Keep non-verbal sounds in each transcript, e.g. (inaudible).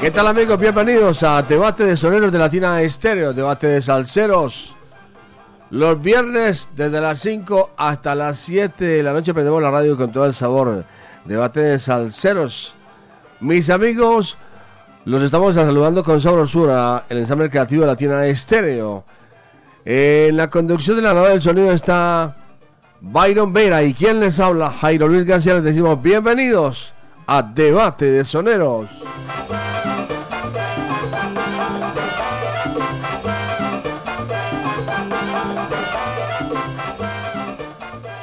¿Qué tal amigos? Bienvenidos a Debate de Soneros de Latina Estéreo, Debate de Salseros. Los viernes desde las 5 hasta las 7 de la noche prendemos la radio con todo el sabor. Debate de Salseros. Mis amigos, los estamos saludando con sabrosura, el ensamble creativo de Latina Estéreo. En la conducción de la nave del sonido está Byron Vera y quien les habla, Jairo Luis García. Les decimos bienvenidos a Debate de Soneros.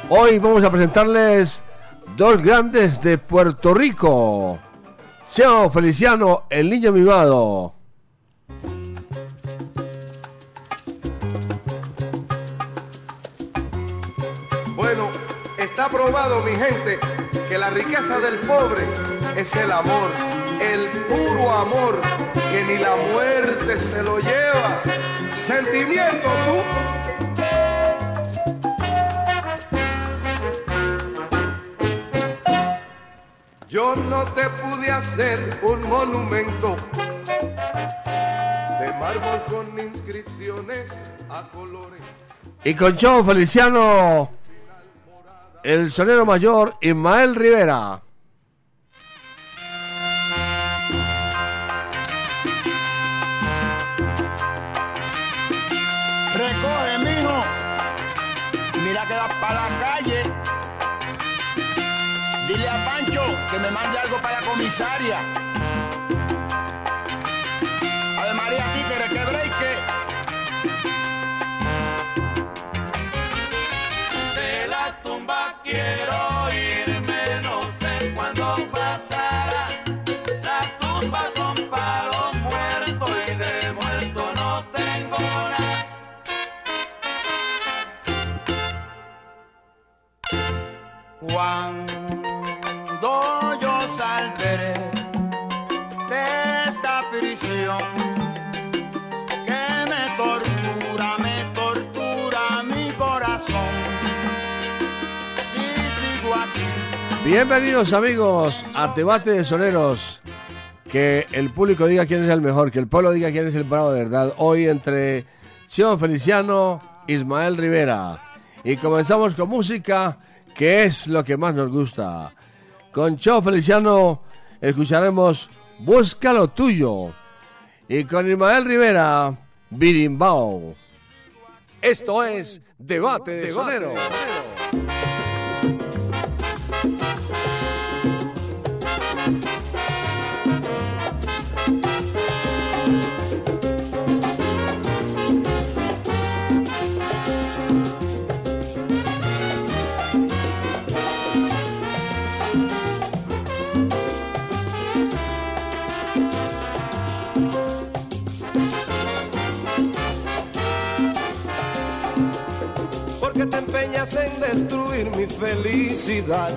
Hoy vamos a presentarles dos grandes de Puerto Rico. Cheo Feliciano, el niño mimado. Bueno, está probado, mi gente, que la riqueza del pobre es el amor, el puro amor, que ni la muerte se lo lleva. Sentimiento, tú. Yo no te pude hacer un monumento de mármol con inscripciones a colores. Y con Cheo Feliciano, el sonero mayor Ismael Rivera. Comisaria. Ave María Títere, que breque. De la tumba quiero irme, no sé cuándo pasará. Las tumbas son para los muertos y de muerto no tengo nada. Cuando Bienvenidos amigos a Debate de Soneros. Que el público diga quién es el mejor, que el pueblo diga quién es el bravo de verdad. Hoy entre Cheo Feliciano, Ismael Rivera. Y comenzamos con música, que es lo que más nos gusta. Con Cheo Feliciano escucharemos Busca lo tuyo. Y con Ismael Rivera, Birimbao. Esto es Debate de Soneros. porque felicidad.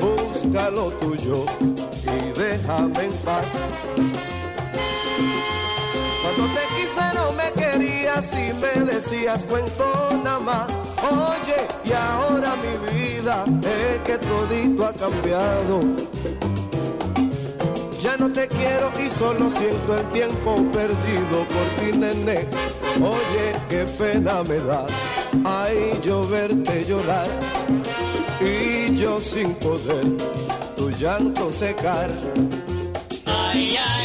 Busca lo tuyo y déjame en paz. Cuando te quise no me querías y me decías cuento nada más. Oye, y ahora mi vida es que todito ha cambiado. Ya no te quiero y solo siento el tiempo perdido por ti, nene. Oye, qué pena me da, ay, yo verte llorar y yo sin poder tu llanto secar. Ay, ay,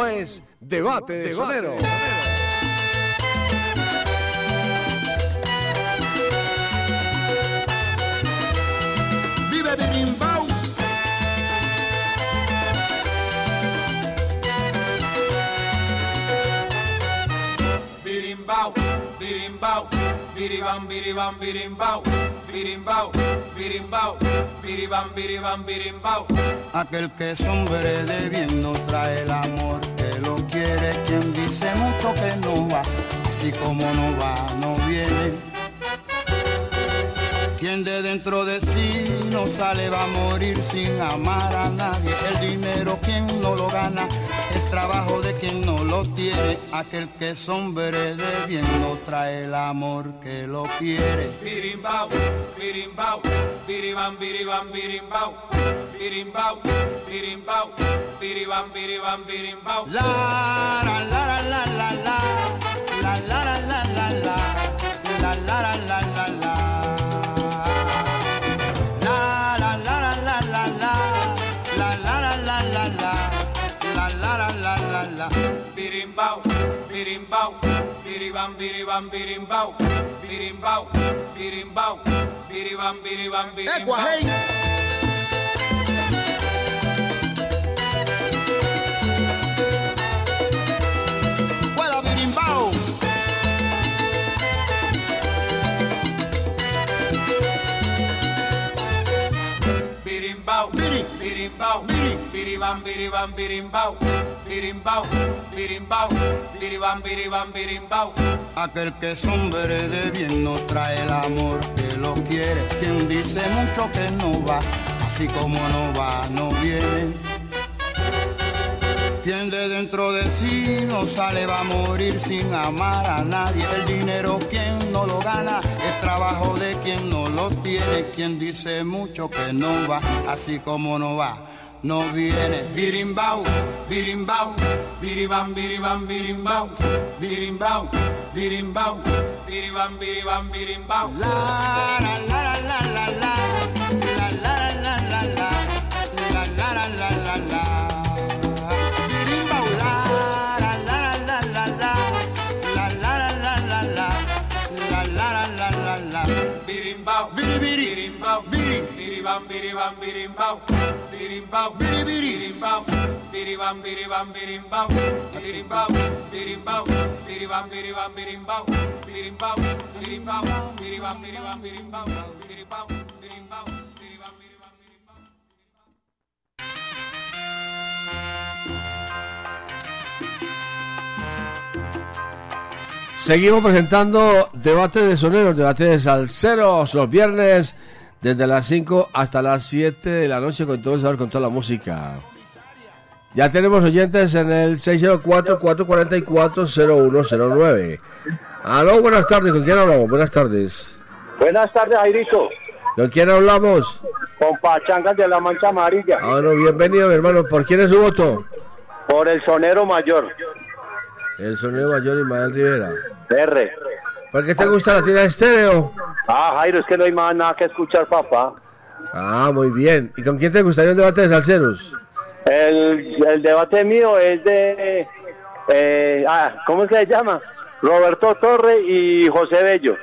Esto es Debate de Sonero. Vive Birimbau. Birimbau, birimbau, biribam, biribam, birimbau, birimbau, birimbau, biribam, biribam, birimbau. Aquel que es hombre de bien no trae el amor Quien dice mucho que no va, así como no va, no viene. Quien de dentro de sí no sale va a morir sin amar a nadie. El dinero quien no lo gana trabajo de quien no lo tiene. Aquel que es hombre de bien no trae el amor que lo quiere. Birimbau, birimbau, biribam, biribam, birimbau, birimbau, birimbau, biribam, biribam, birimbau. La la la la la la la la la la la la la la la la la la la La birimbau, biribam, biribam, birimbau, birimbau, birimbau, biribam, biribam, birimbau. Biribam, biribam, birimbau, birimbau, birimbau, biribam, biribam, birimbau. Aquel que es hombre de bien no trae el amor que lo quiere. Quien dice mucho que no va, así como no va, no viene. Quien de dentro de sí no sale va a morir sin amar a nadie. El dinero quien no lo gana es trabajo de quien no lo tiene. Quien dice mucho que no va, así como no va, no viene. Birimbau, birimbau, biribam, biribam, birimbau, birimbau, birimbau, biribam, biribam, birimbau. La la la la la la biribam, biribam, birimbau, birimbau, Biri, biri. birimbau, biribam, biribam, birimbau, birimbau, birimbau, biribam, biribam, birimbau, birimbau, birimbau, biribam, biribam, birimbau, birimbau, birimbau, biribam, biribam, birimbau. Seguimos presentando debate de soneros, debate de salseros los viernes desde las 5 hasta las 7 de la noche con todo el sabor, con toda la música. Ya tenemos oyentes en el 604-444-0109. Aló, buenas tardes, ¿con quién hablamos? Buenas tardes. Buenas tardes, Jairito. ¿Con quién hablamos? Con Pachangas de la Mancha Amarilla. Ah, bueno, bienvenido, mi hermano. ¿Por quién es su voto? Por el sonero mayor. El sonero mayor Ismael Rivera. R. ¿Por qué te gusta la tira de estéreo? Ah, Jairo, es que no hay más nada que escuchar, papá. Ah, muy bien. ¿Y con quién te gustaría un debate de salseros? El, el debate mío es de. eh, ah, ¿Cómo se llama? Roberto Torre y José Bello.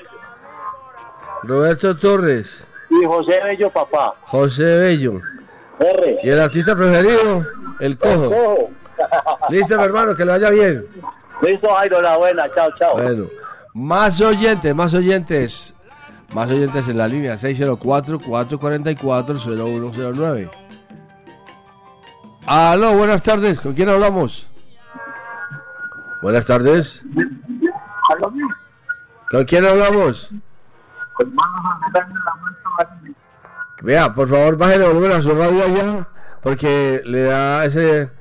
Roberto Torres, Y José Bello, papá. José Bello. R. ¿Y el artista preferido? El cojo. Ojo. Listo, mi hermano, que le vaya bien. Listo, Jairo, la buena. Chao, chao. Bueno, más oyentes, más oyentes. Más oyentes en la línea 604-444-0109. Aló, buenas tardes. ¿Con quién hablamos? Buenas tardes. ¿Con quién hablamos? Vea, por favor, bájale el volumen a su radio allá, porque le da ese,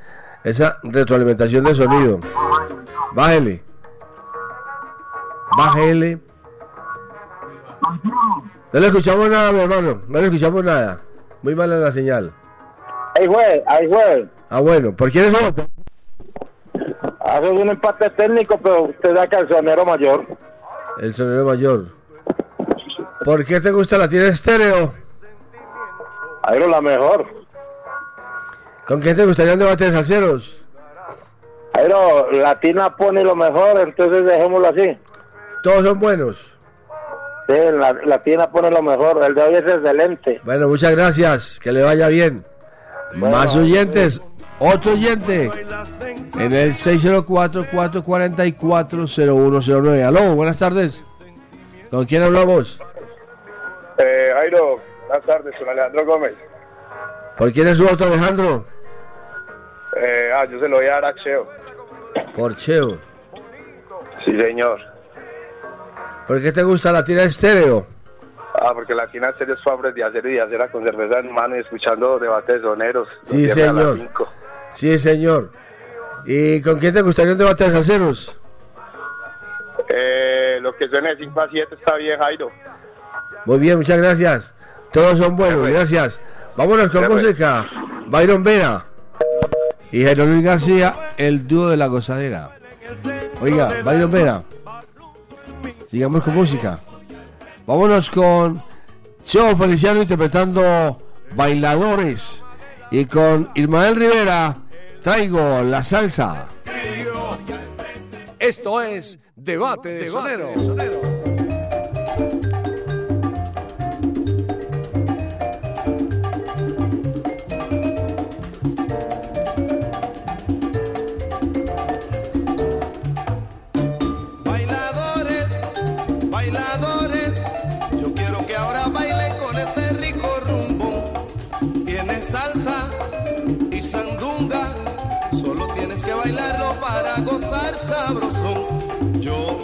esa retroalimentación de sonido. Bájele. Bájele. No le escuchamos nada, mi hermano. No le escuchamos nada. Muy mala la señal. Ahí fue, ahí fue. Ah, bueno. ¿Por quién es otro? Hace un empate técnico, pero usted el sonero mayor. El sonero mayor. ¿Por qué te gusta la tiene estéreo? Jairo, la mejor. ¿Con quién te gustaría un debate de salseros? Jairo, Latina pone lo mejor, entonces dejémoslo así. Todos son buenos. Sí, la, Latina pone lo mejor. El de hoy es excelente. Bueno, muchas gracias. Que le vaya bien. Más oyentes. Otro oyente. En el 604-444-0109. Aló, buenas tardes. ¿Con quién hablamos? Eh, Jairo, buenas tardes, con Alejandro Gómez. ¿Por quién es su voto, Alejandro? Eh, ah, yo se lo voy a dar a Cheo. Por Cheo. Sí, señor. ¿Por qué te gusta la tira estéreo? Ah, porque la Tina Serio es fabre de hacer y de hacer con cerveza en mano y escuchando debates soneros. Sí, señor. Sí, señor. ¿Y con quién te gustaría un debate de salseros? Eh, lo que suene de 5 a 7 está bien, Jairo. Muy bien, muchas gracias. Todos son buenos, gracias. Vámonos con música. Byron Vera y Jairo Luis García, el dúo de la gozadera. Oiga, Byron Vera. Sigamos con música. Vámonos con Cheo Feliciano interpretando Bailadores. Y con Ismael Rivera traigo la salsa. Esto es Debate de. Bailadores, sabrosón. Yo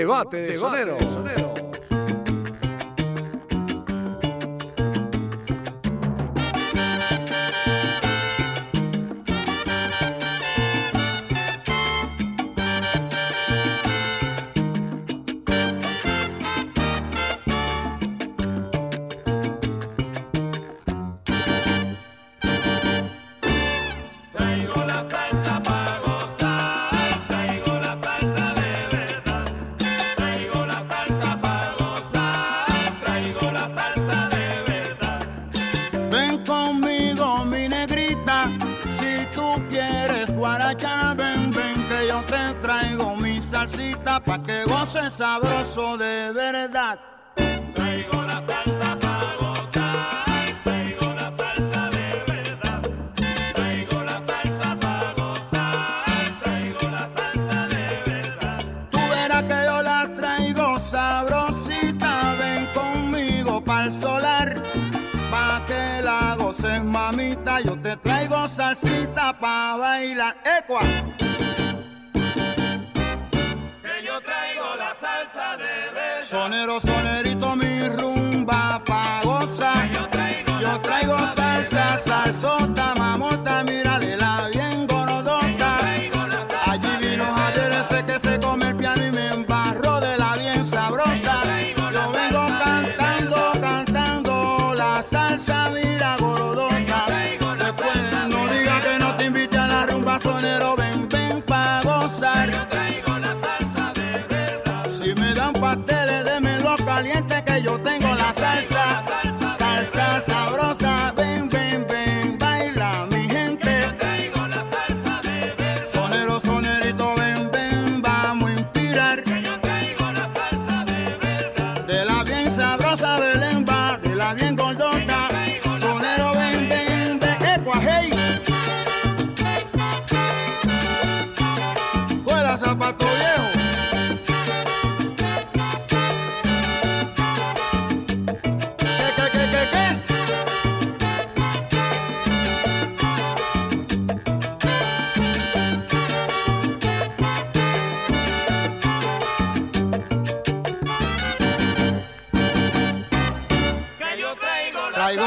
Debate de Sonero.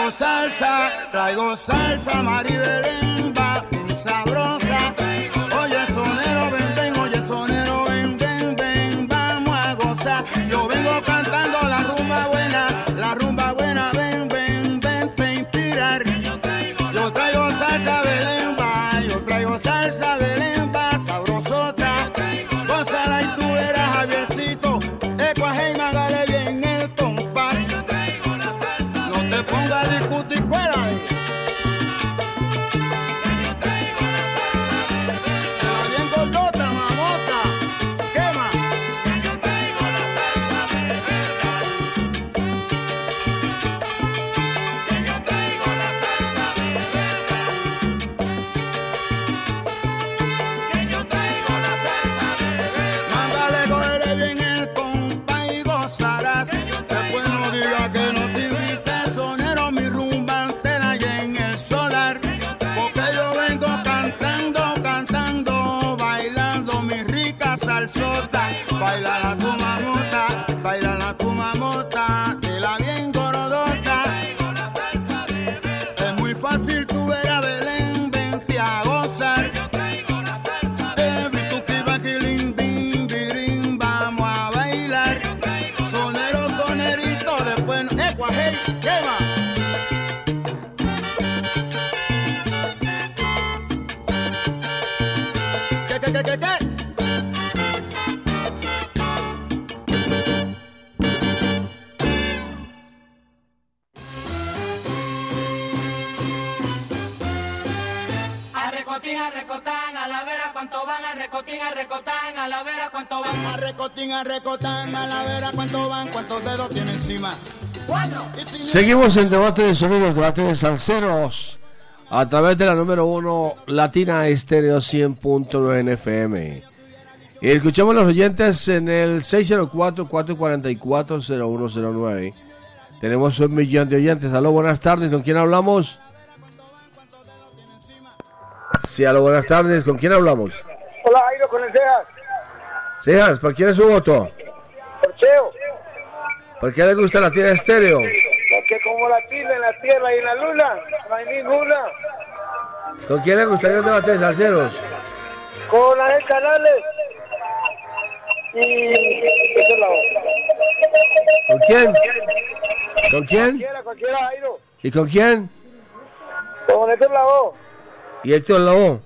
Traigo salsa, traigo salsa, Maribelén Seguimos en debate de sonidos, debate de salseros. A través de la número uno Latina Estéreo 100.9 en FM. Y escuchamos a los oyentes en el 604-444-0109. Tenemos un millón de oyentes. Aló, buenas tardes. ¿Con quién hablamos? Sí, aló, buenas tardes. ¿Con quién hablamos? Hola, Jairo, con el Cejas. Sejas, ¿por quién es su voto? Porcheo. ¿Por qué le gusta Latina Estéreo? Como la tiene en la tierra y en la luna, no hay ninguna. ¿Con quién le gustaría un debate de salseros? Con Ángel Canales. Y... Eso es la. ¿Con quién? ¿Con quién? Cualquiera, cualquiera, Jairo. ¿Y con quién? Con Héctor Lavoe. Y Héctor Lavoe.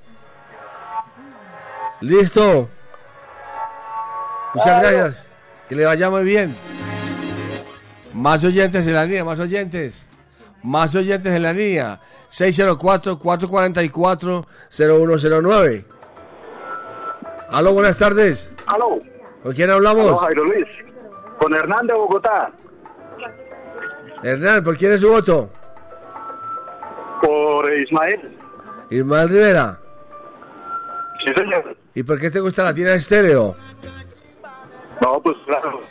Listo. Muchas gracias. Que le vaya muy bien. Más oyentes en la línea, más oyentes. Más oyentes en la línea. 604-444-0109. Aló, buenas tardes. Aló. ¿Con quién hablamos? Aló, Jairo Luis. Con Hernán de Bogotá. Hernán, ¿por quién es su voto? Por Ismael. Ismael Rivera. Sí, señor. ¿Y por qué te gusta la tienda estéreo? No, pues claro.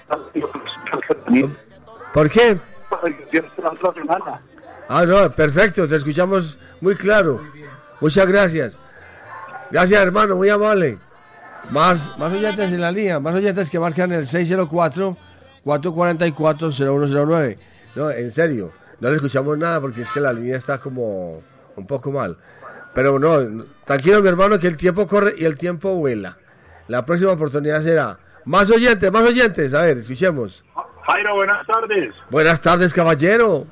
¿Por qué? La otra semana. Ah, no, perfecto, te escuchamos muy claro. Muchas gracias. Gracias, hermano, muy amable. Más, más oyentes en la línea, más oyentes que marcan el 604-444-0109. No, en serio, no le escuchamos nada porque es que la línea está como un poco mal. Pero no, tranquilo, mi hermano, que el tiempo corre y el tiempo vuela. La próxima oportunidad será más oyentes, más oyentes. A ver, escuchemos. Jairo, buenas tardes. Buenas tardes, caballero.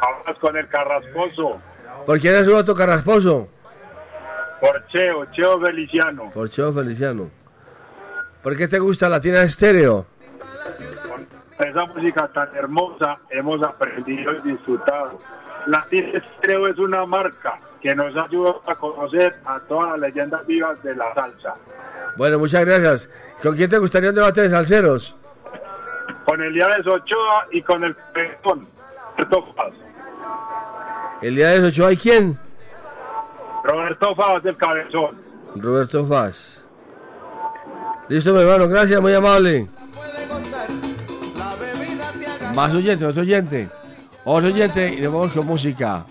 Hablas con el Carrascoso. ¿Por quién es voto carrasposo? Por Cheo, Cheo Feliciano. Por Cheo Feliciano. ¿Por qué te gusta Latina Estéreo? Con esa música tan hermosa hemos aprendido y disfrutado. Latina Estéreo es una marca que nos ayuda a conocer a todas las leyendas vivas de la salsa. Bueno, muchas gracias. ¿Con quién te gustaría un debate de salseros? Con Elías Ochoa y con el Pezón. Roberto Faz. El día de 8 hay quién? Roberto Faz del Cabezón. Roberto Faz. Listo, mi hermano, gracias, muy amable. Más oyentes, otro oyente. Otro oyente y nos vamos con música.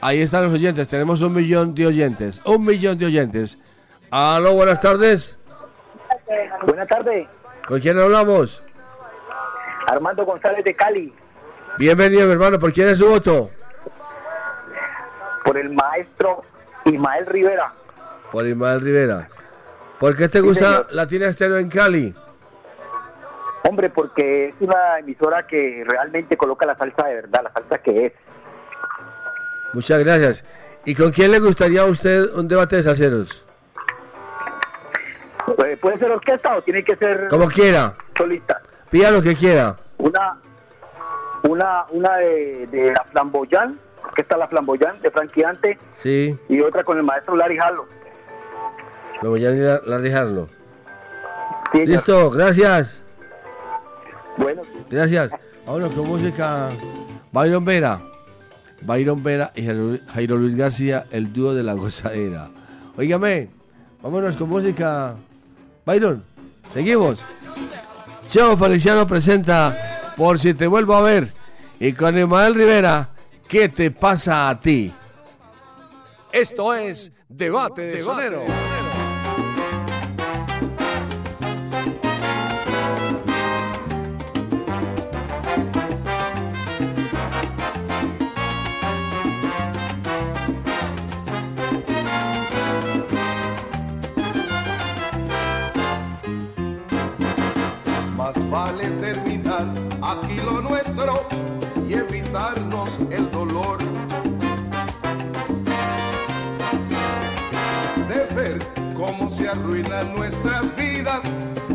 Ahí están los oyentes, tenemos un millón de oyentes. Un millón de oyentes. Aló, buenas tardes. Buenas tardes. ¿Con quién hablamos? Armando González de Cali. Bienvenido, mi hermano. ¿Por quién es su voto? Por el maestro Ismael Rivera. Por Ismael Rivera. ¿Por qué te Sí, gusta señor. Latina Estéreo en Cali? Hombre, porque es una emisora que realmente coloca la salsa de verdad, la salsa que es. Muchas gracias. ¿Y con quién le gustaría a usted un debate de salseros? Eh, ¿Puede ser orquesta o tiene que ser Como quiera. solista? Pida lo que quiera. Una una una de, de la Flamboyán, que está la Flamboyán de Frankie Ante, Sí. y otra con el maestro Larry a ir a la. Sí, señor. Listo, gracias. Bueno, Gracias. Vámonos con música. Byron Vera. Byron Vera y Jairo Jairo Luis García, el dúo de la (laughs) gozadera. Óigame, vámonos con música. Byron, seguimos. Cheo Feliciano presenta Por si te vuelvo a ver. Y con Emanuel Rivera, ¿qué te pasa a ti? Esto es Debate de Sonero. Arruinan nuestras vidas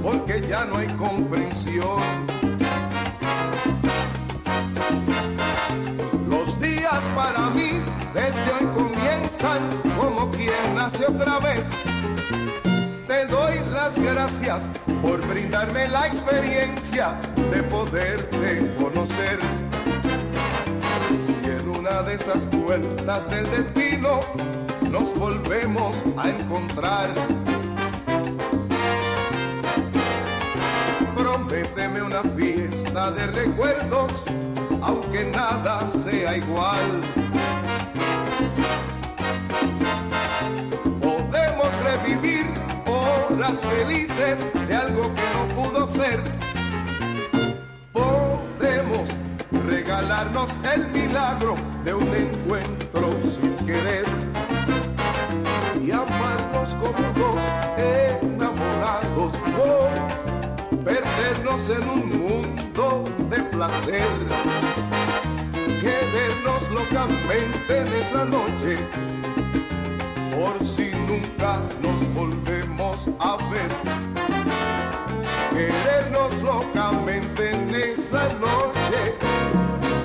porque ya no hay comprensión. Los días para mí desde hoy comienzan como quien nace otra vez. Te doy las gracias por brindarme la experiencia de poderte conocer. Si en una de esas vueltas del destino nos volvemos a encontrar, prométeme una fiesta de recuerdos, aunque nada sea igual. Podemos revivir horas felices de algo que no pudo ser. Podemos regalarnos el milagro de un encuentro sin querer en un mundo de placer. Querernos locamente en esa noche por si nunca nos volvemos a ver. Querernos locamente en esa noche,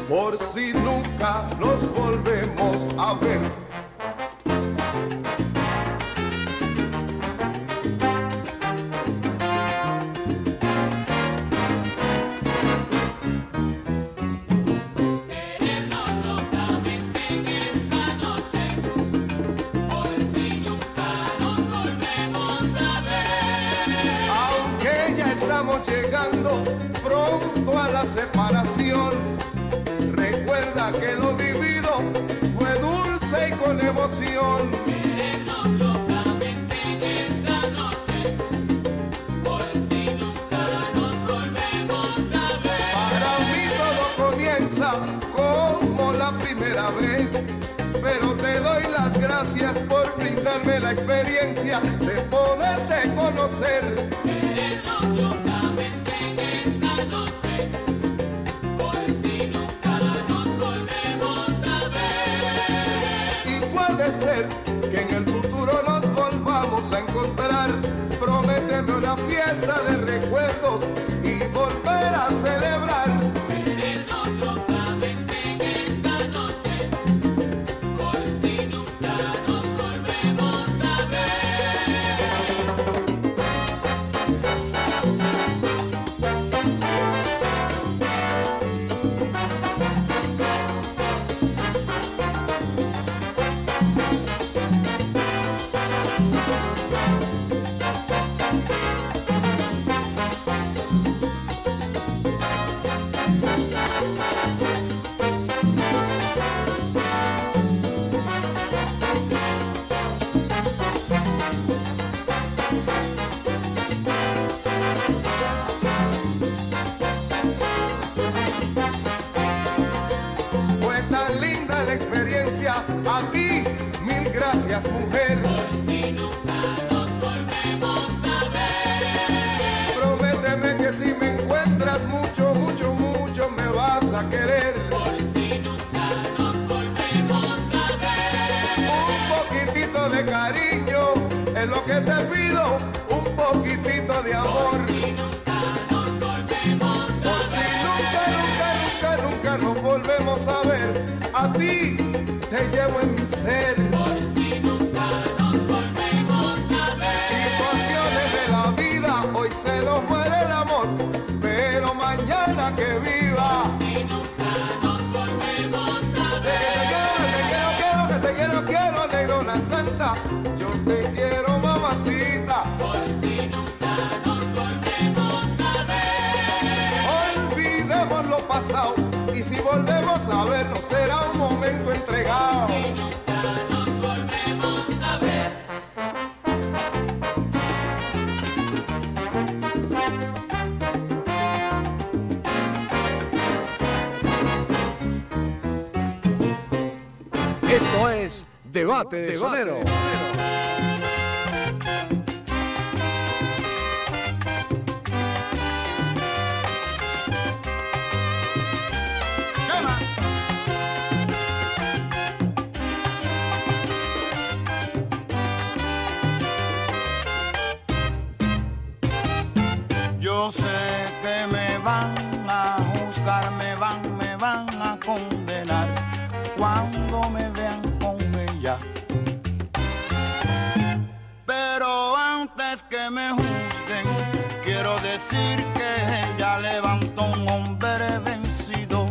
por si nunca nos volvemos a ver. Por brindarme la experiencia de poderte conocer. Y puede ser que en el futuro nos volvamos a encontrar. Prométeme una fiesta de recuerdos y volver a celebrar. Bate de, un hombre vencido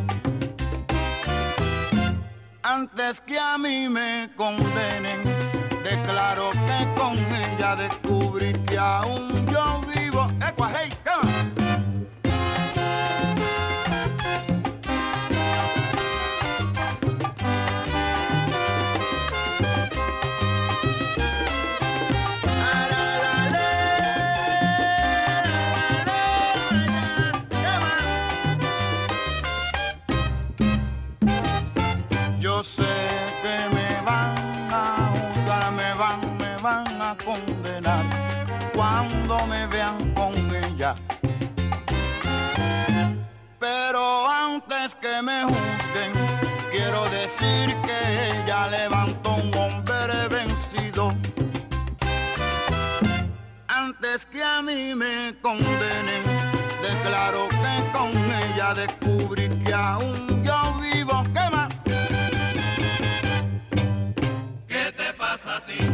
antes que a mí me condenen. Declaro que con ella descubrí que aún yo vivo. Hey, cuando me vean con ella. Pero antes que me juzguen, quiero decir que ella levantó un hombre vencido. Antes que a mí me condenen, declaro que con ella descubrí que aún yo vivo. ¿Qué más? ¿Qué te pasa a ti?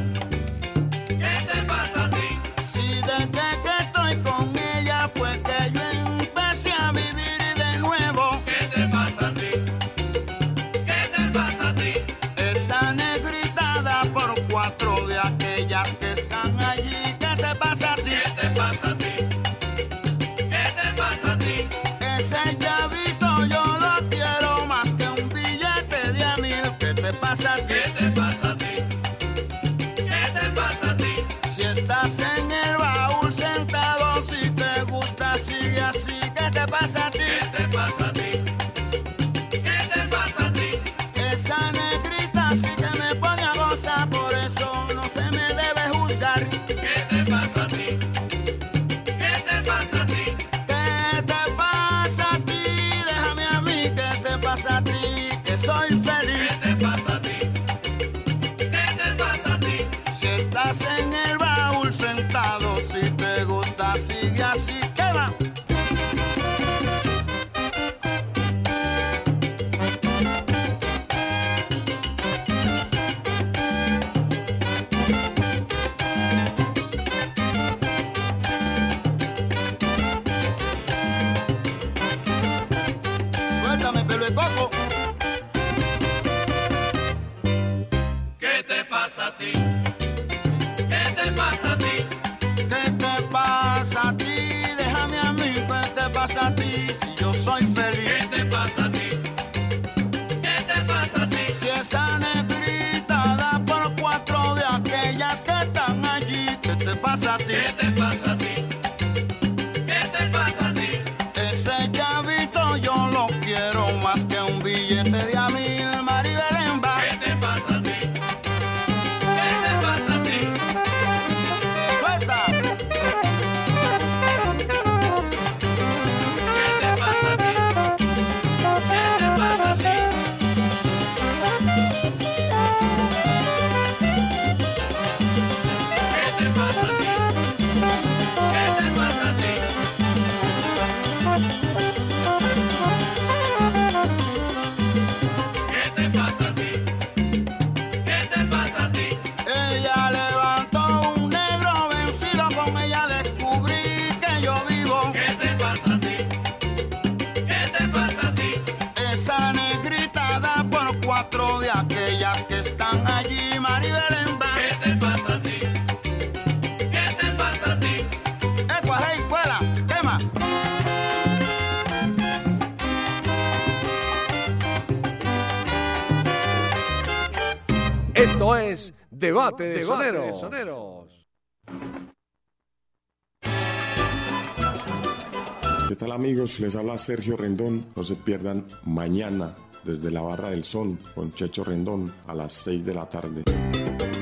Esto es Debate de Soneros. ¿Qué tal amigos? Les habla Sergio Rendón. No se pierdan mañana desde la Barra del Sol con Checho Rendón a las 6 de la tarde.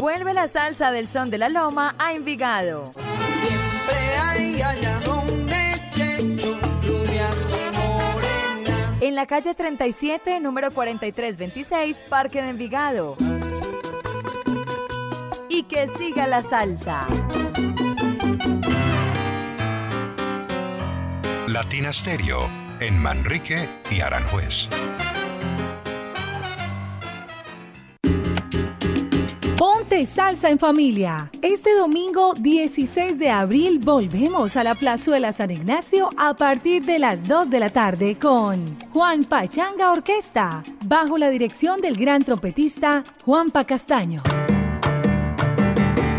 Vuelve la salsa del son de la loma a Envigado. En la calle 37, número 4326, Parque de Envigado. Y que siga la salsa. Latina Stereo en Manrique y Aranjuez. Ponte salsa en familia. Este domingo 16 de abril volvemos a la Plazuela San Ignacio a partir de las 2 de la tarde con Juan Pachanga Orquesta, bajo la dirección del gran trompetista Juanpa Castaño.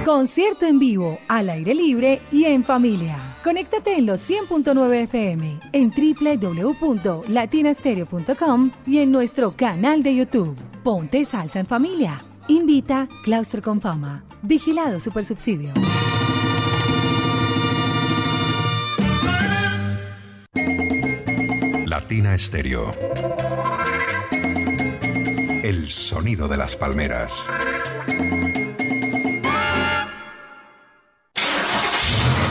Concierto en vivo, al aire libre y en familia. Conéctate en los 100.9 FM, en www.latinastereo.com y en nuestro canal de YouTube. Ponte salsa en familia. Invita Claustro con Fama. Vigilado Supersubsidio. Latina Stereo. El sonido de las palmeras.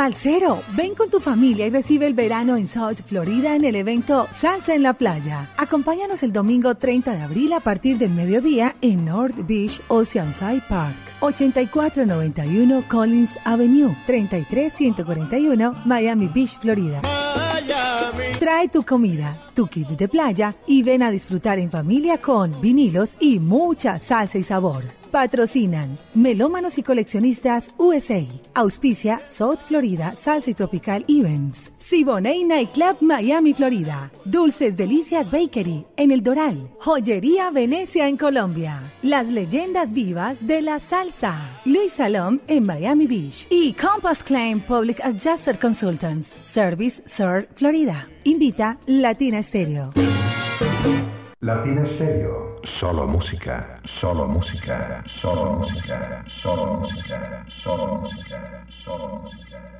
Salsero, ven con tu familia y recibe el verano en South Florida en el evento Salsa en la Playa. Acompáñanos el domingo 30 de abril a partir del mediodía en North Beach Oceanside Park. 8491 Collins Avenue, 33141 Miami Beach, Florida. Trae tu comida, tu kit de playa y ven a disfrutar en familia con vinilos y mucha salsa y sabor. Patrocinan Melómanos y Coleccionistas USA. Auspicia South Florida Salsa y Tropical Events. Siboney Nightclub Miami, Florida. Dulces Delicias Bakery en El Doral. Joyería Venecia en Colombia. Las leyendas vivas de la salsa. Luis Salom en Miami Beach. Y Compass Claim Public Adjuster Consultants. Service Sur Florida. Invita Latina Stereo. Latina Stereo. Solo música, solo música, solo música, solo música, solo música, solo música.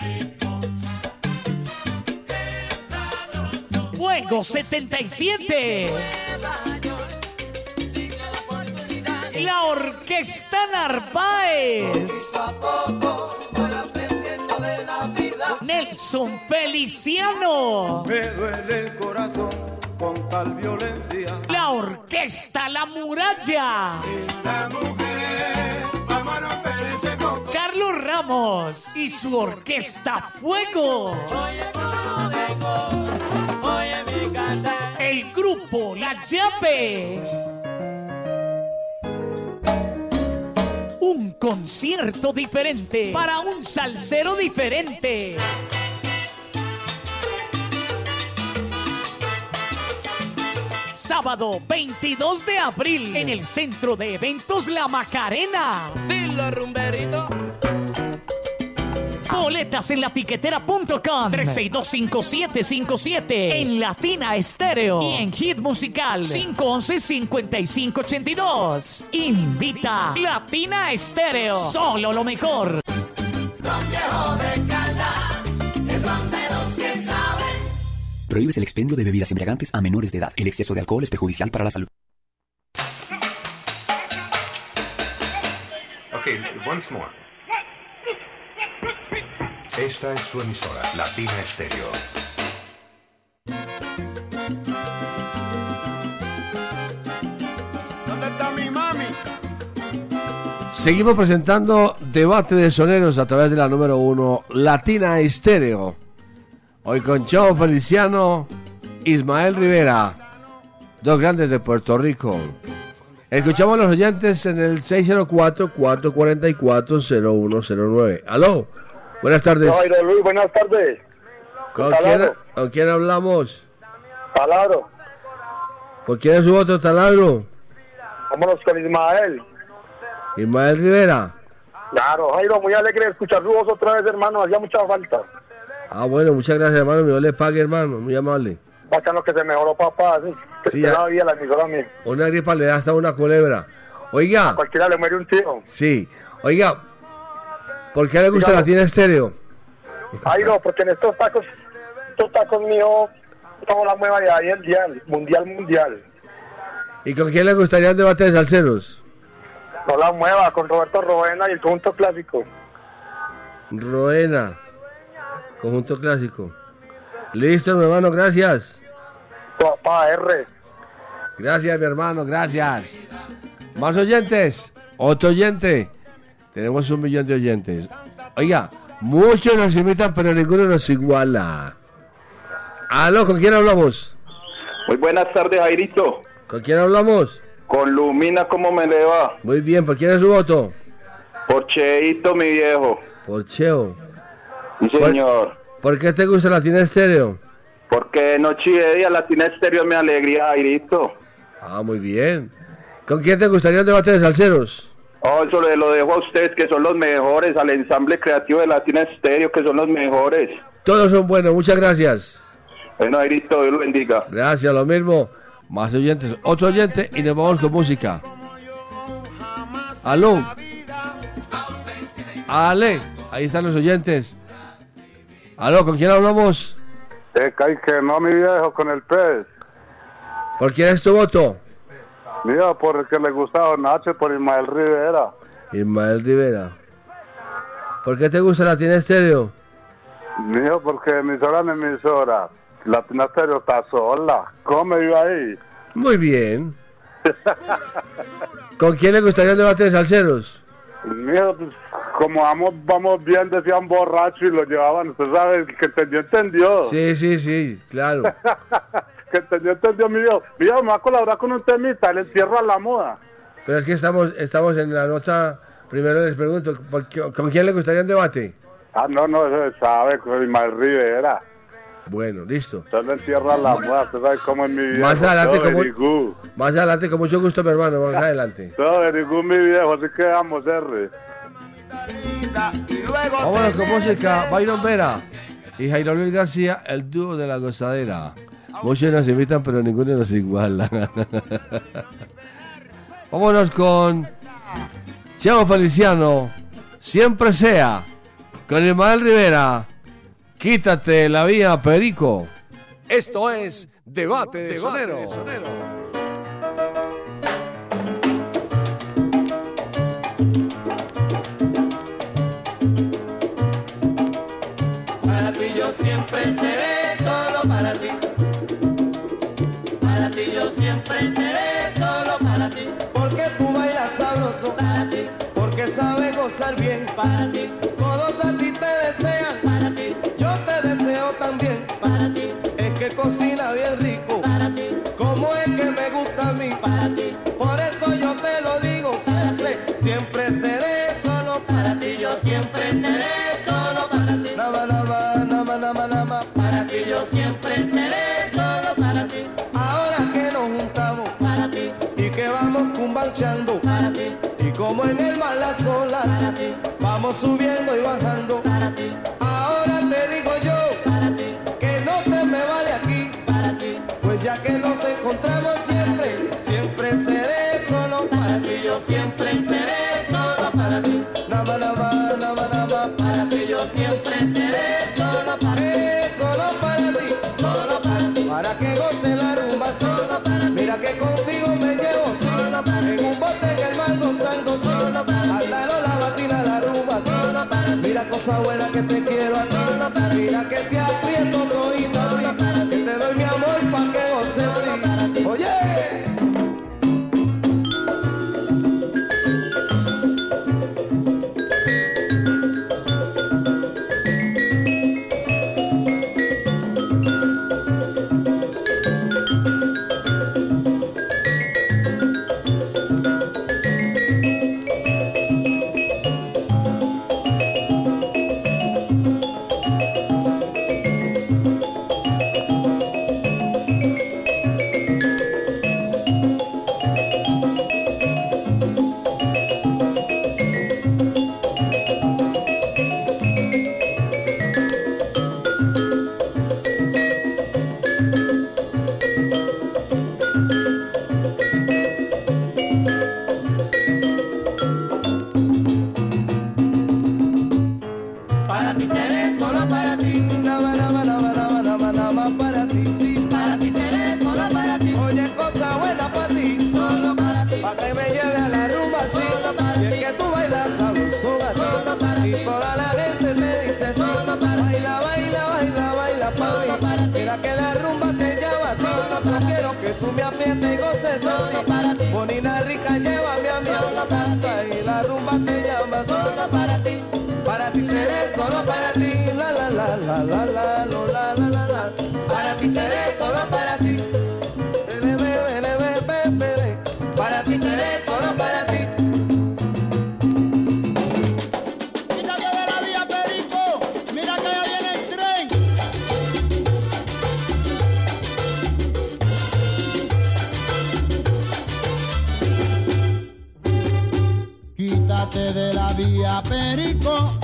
Fuego 77. La Orquesta Narváez. Nelson Feliciano. Me duele el corazón con tal violencia. La Orquesta Orquesta La Muralla. Ramos y su orquesta Fuego. El grupo La Llave. Un concierto diferente para un salsero diferente. Sábado 22 de abril en el Centro de Eventos La Macarena. Dilo, rumberito. Boletas en latiquetera.com 3625757 en Latina Estéreo y en Hit Musical 511-5582. Invita Latina Estéreo. Solo lo mejor. Ron Prohíbes el expendio de bebidas embriagantes a menores de edad. El exceso de alcohol es perjudicial para la salud. Okay, once more. Esta es su emisora, Latina Estéreo. ¿Dónde está mi mami? Seguimos presentando debate de soneros a través de la número uno Latina Estéreo. Hoy con Chavo Feliciano, Ismael Rivera, dos grandes de Puerto Rico. Escuchamos a los oyentes en el 604-444-0109. Aló, buenas tardes. Jairo Luis, buenas tardes. ¿Con quién, con quién hablamos? Taladro, ¿Por quién es su voto, taladro? vámonos con Ismael. Ismael Rivera. Claro, Jairo, muy alegre de escuchar su voz otra vez, hermano, hacía mucha falta. Ah, bueno, muchas gracias, hermano. Mi Dios le pague, hermano. Muy amable. Bacano que se mejoró, papá. Sí, que Sí, ya. la la emisora a mí. Una gripa le da hasta una culebra. Oiga. Cualquiera le muere un tío. Sí. Oiga, ¿por qué le gusta Dígame. Latina Estéreo? Jairo, porque en estos tacos, estos tacos míos, somos la nueva de ahí mundial, mundial, mundial. ¿Y con quién le gustaría un debate de salseros? No la mueva, con Roberto Roena y el conjunto clásico. Roena, conjunto clásico. Listo, mi hermano, gracias. Papá R. Gracias, mi hermano, gracias. Más oyentes, otro oyente. Tenemos un millón de oyentes. Oiga, muchos nos imitan, pero ninguno nos iguala. Aló, ¿con quién hablamos? Muy buenas tardes, Jairito. ¿Con quién hablamos? Con Lumina, ¿cómo me le va? Muy bien, ¿por quién es su voto? Por Cheito, mi viejo. Por Cheo. Sí, señor. ¿Por qué te gusta Latina Estéreo? Porque noche y día Latina Estéreo me alegra, Jairito. Ah, muy bien. ¿Con quién te gustaría un debate de salseros? Oh, eso le lo dejo a ustedes, que son los mejores, al ensamble creativo de Latina Estéreo, que son los mejores. Todos son buenos, muchas gracias. Bueno, Jairito, Dios lo bendiga. Gracias, lo mismo. Más oyentes, otro oyente y nos vamos con música. Aló. Ale, ahí están los oyentes. Aló, ¿con quién hablamos? Eh, que no, mi viejo, con el pez. ¿Por quién es tu voto? Mira, por el que le gusta a Don Nacho, por Ismael Rivera. Ismael Rivera. ¿Por qué te gusta Latina Estéreo? Mío, porque emisora en emisora. Latina Stereo está sola. ¿Cómo iba ahí? Muy bien. (laughs) ¿Con quién le gustaría un debate de salseros? Mío, pues, como vamos, vamos bien, decían borracho y lo llevaban. Usted sabe, el que entendió, entendió. Sí, sí, sí, claro. (laughs) que entendió, entendió, mío. Mío, me va a colaborar con un temita, el encierro a la moda. Pero es que estamos, estamos en la nota. Primero les pregunto, ¿por qué- ¿con quién le gustaría un debate? Ah, no, no, eso se sabe, con Ismael Rivera. Bueno, listo. Solo encierra la moda, usted sabe cómo es mi viejo. Más adelante, Todo como, good. más adelante, con mucho gusto, mi hermano. Más adelante. (laughs) Todo very good, mi viejo, así que vamos, R. Vámonos con música. Byron Vera y Jairo Luis García, el dúo de la gozadera. Muchos nos invitan, pero ninguno nos iguala. (laughs) Vámonos con Chavo Feliciano, siempre sea, con Ismael Rivera. Quítate la vía, Perico. Esto es Debate de Sonero. Para para ti. subiendo y bajando. Ahora te digo yo que no te me vale aquí, pues ya que nos encontramos. So when la la la lo, la la la la. Para ti seré solo para ti. Bele, para ti seré solo para ti. Quítate de la vía perico. Mira que ya viene el tren. Quítate de la vía perico.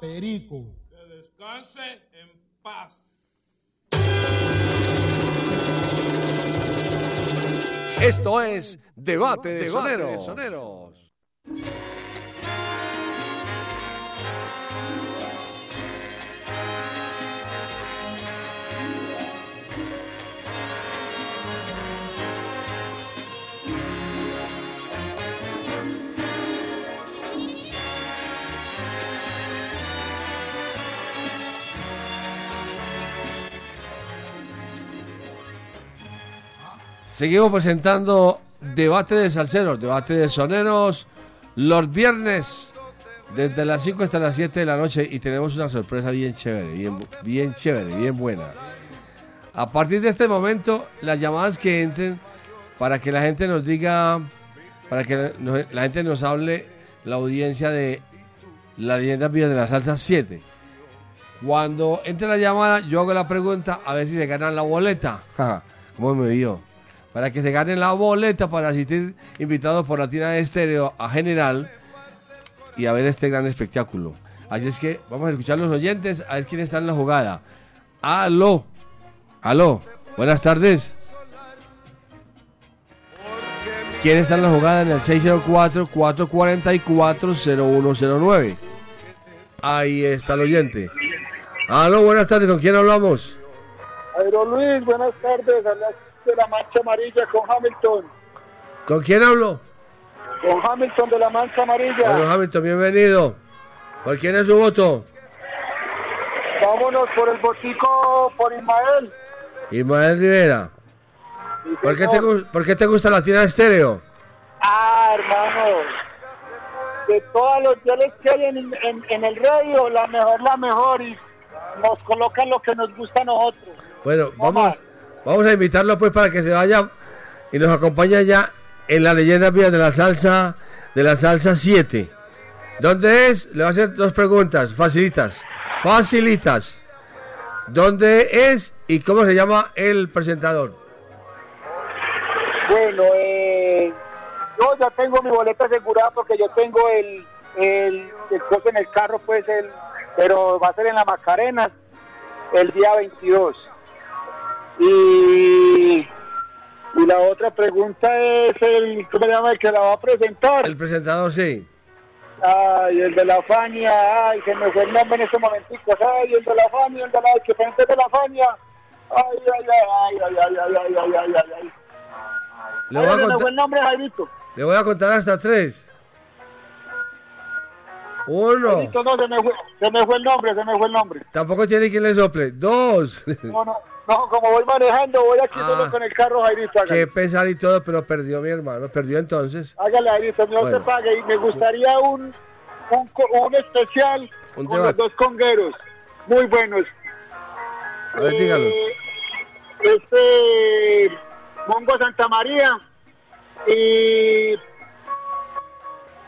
Perico. Que descanse en paz. Esto es Debate de Soneros. Seguimos presentando debate de salseros, debate de soneros, los viernes desde las 5 hasta las 7 de la noche y tenemos una sorpresa bien chévere, bien, chévere, bien buena. A partir de este momento, las llamadas que entren para que la gente nos diga, para que la gente nos hable la audiencia de la leyenda vía de la salsa 7. Cuando entre la llamada, yo hago la pregunta a ver si se ganan la boleta. (laughs) ¿Cómo me vio? Para que se ganen la boleta para asistir invitados por Latina de Estéreo a General y a ver este gran espectáculo. Así es que vamos a escuchar los oyentes, a ver quién está en la jugada. Aló, aló, buenas tardes. ¿Quién está en la jugada en el 604-444-0109? Ahí está el oyente. Aló, buenas tardes, ¿con quién hablamos? Jairo Luis, buenas tardes. De la Mancha Amarilla con Hamilton. ¿Con quién hablo? Con Hamilton de la Mancha Amarilla. Bueno, Hamilton, bienvenido. ¿Por quién es su voto? Vámonos por el botico por Ismael. Ismael Rivera. ¿Por qué, te, gu- ¿Por qué te gusta Latina Estéreo? Ah, hermano. De todos los diales que hay en, en- en el radio, la mejor, la mejor. Y nos colocan lo que nos gusta a nosotros. Bueno, vamos, vamos a invitarlo pues para que se vaya y nos acompañe ya en la leyenda vía de la salsa, de la salsa 7. ¿Dónde es? Le voy a hacer dos preguntas, facilitas, facilitas. ¿Dónde es y cómo se llama el presentador? Bueno, eh, yo ya tengo mi boleta asegurada porque yo tengo el, el, coso en el carro, pues, el, pero va a ser en la Macarena el día 22. Y, y la otra pregunta es el, ¿cómo se llama el que la va a presentar? El presentador, sí. Ay, el de la Fania, ay, se me fue el nombre en ese momentico. Ay, el de la Fania, el de la, el que frente de la Fania. Ay, ay, ay, ay, ay, ay, ay, ay, ay, ay, ay. Le Ay, voy, a se me contar, fue el nombre, Jairito. le voy a contar hasta tres. Uno. Jairito, no, se me, fue, se me fue el nombre, se me fue el nombre. Tampoco tiene quien le sople. Dos. No, no, no, como voy manejando, voy aquí Ah. con el carro, Jairito. Hágale, Qué pesar y todo, pero perdió mi hermano. Perdió entonces. hágale Jairito, no Bueno. se pague. Y me gustaría un, un, un especial Un con debate. los dos congueros. Muy buenos. A ver. Eh, Este, Mongo Santa María y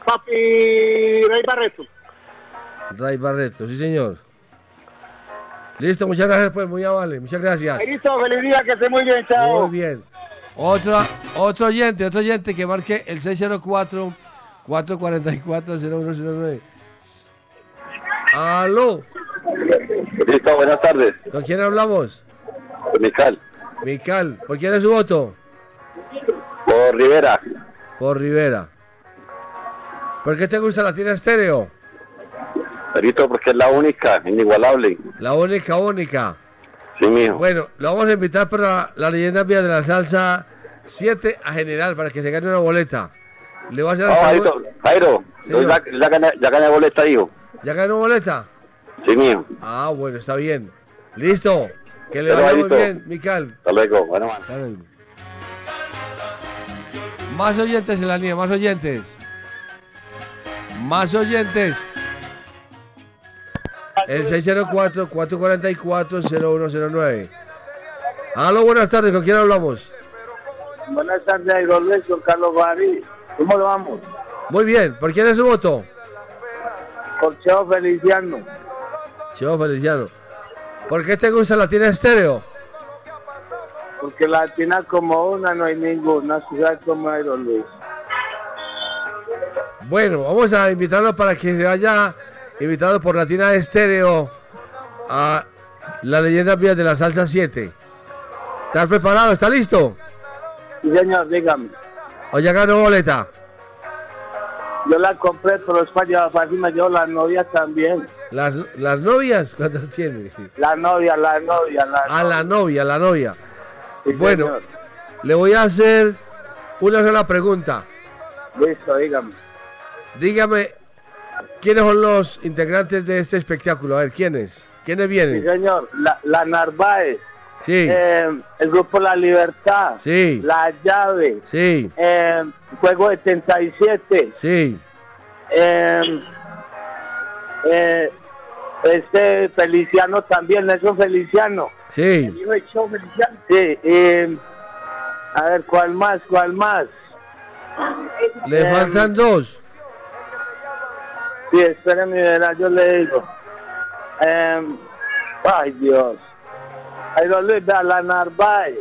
Papi Rey Barreto. Ray Barreto, sí señor. Listo, muchas gracias, pues, muy amable. Muchas gracias. Jairito, feliz día, que esté muy bien, chao. Muy bien. Otra, otro oyente, otro oyente que marque el 604 444 0109. Aló, Listo, buenas tardes. ¿con quién hablamos? Mical, Mical, ¿por quién es su voto? por Rivera. Por Rivera. ¿Por qué te gusta la tira estéreo? Perito, porque es la única, inigualable. La única, única. Sí, mijo. Bueno, lo vamos a invitar para la leyenda vía de la salsa 7 a general para que se gane una boleta. Le voy a hacer las Jairo, Jairo, ya, ya gané, ya gané boleta, hijo. ¿Ya ganó boleta? Sí, mijo. Ah, bueno, está bien. Listo. Que le vaya muy bien, Mical. Hasta luego. Bueno, man. Hasta luego. Más oyentes en la línea, más oyentes. Más oyentes. El 604-444-0109. Aló, buenas tardes, ¿con quién hablamos? Buenas tardes, Jairo Luis, con Carlos Bari. ¿Cómo lo vamos? Muy bien, ¿por quién es su voto? Por Cheo Feliciano. Chivo Feliciano. ¿Por qué te gusta la tiene estéreo? Porque latina como una no hay ninguna ciudad como Jairo Luis. Bueno, vamos a invitarlo para que se vaya invitado por Latina Estéreo a la leyenda vía de la salsa 7. ¿Estás preparado? ¿Está listo? Sí, señor, dígame. ¿O ya ganó boleta? Yo la compré, pero es para llevar para encima, yo la novia también. ¿Las, las novias? ¿Cuántas tiene? La novia, la novia, la A la novia, la novia. Sí, bueno, señor. le voy a hacer una sola pregunta. Listo, dígame. Dígame, ¿quiénes son los integrantes de este espectáculo? A ver, ¿quiénes? ¿Quiénes Sí, vienen? señor. La, la Narváez. Sí. eh, el grupo La Libertad. Sí. La Llave. Sí, eh, Juego 77. sí. eh, eh, este Feliciano también, Nelson Feliciano. Sí. hijo de Cheo Feliciano. Sí. a ver, ¿cuál más? ¿Cuál más? Le faltan dos. Sí, espérame, verá, yo le digo. Em, ay, Dios. Ay, don Luis, vea, la Narváez,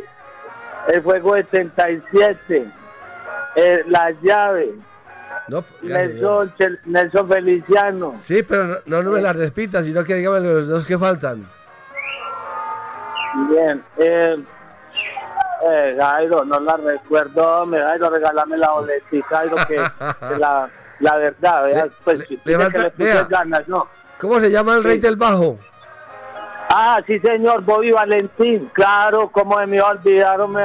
el Fuego 77, eh, la llave, No. Nelson, Nelson Feliciano. Sí, pero no, no, no me las repita, sino que dígame los dos que faltan. Bien. Eh, eh, Jairo, no la recuerdo, me Jairo, regálame la boletica, Jairo, que, que la, la verdad, vea, pues, si le que le vea. ganas, ¿no? ¿Cómo se llama el rey del bajo? Ah, sí, señor, Bobby Valentín. Claro, como me olvidaron, me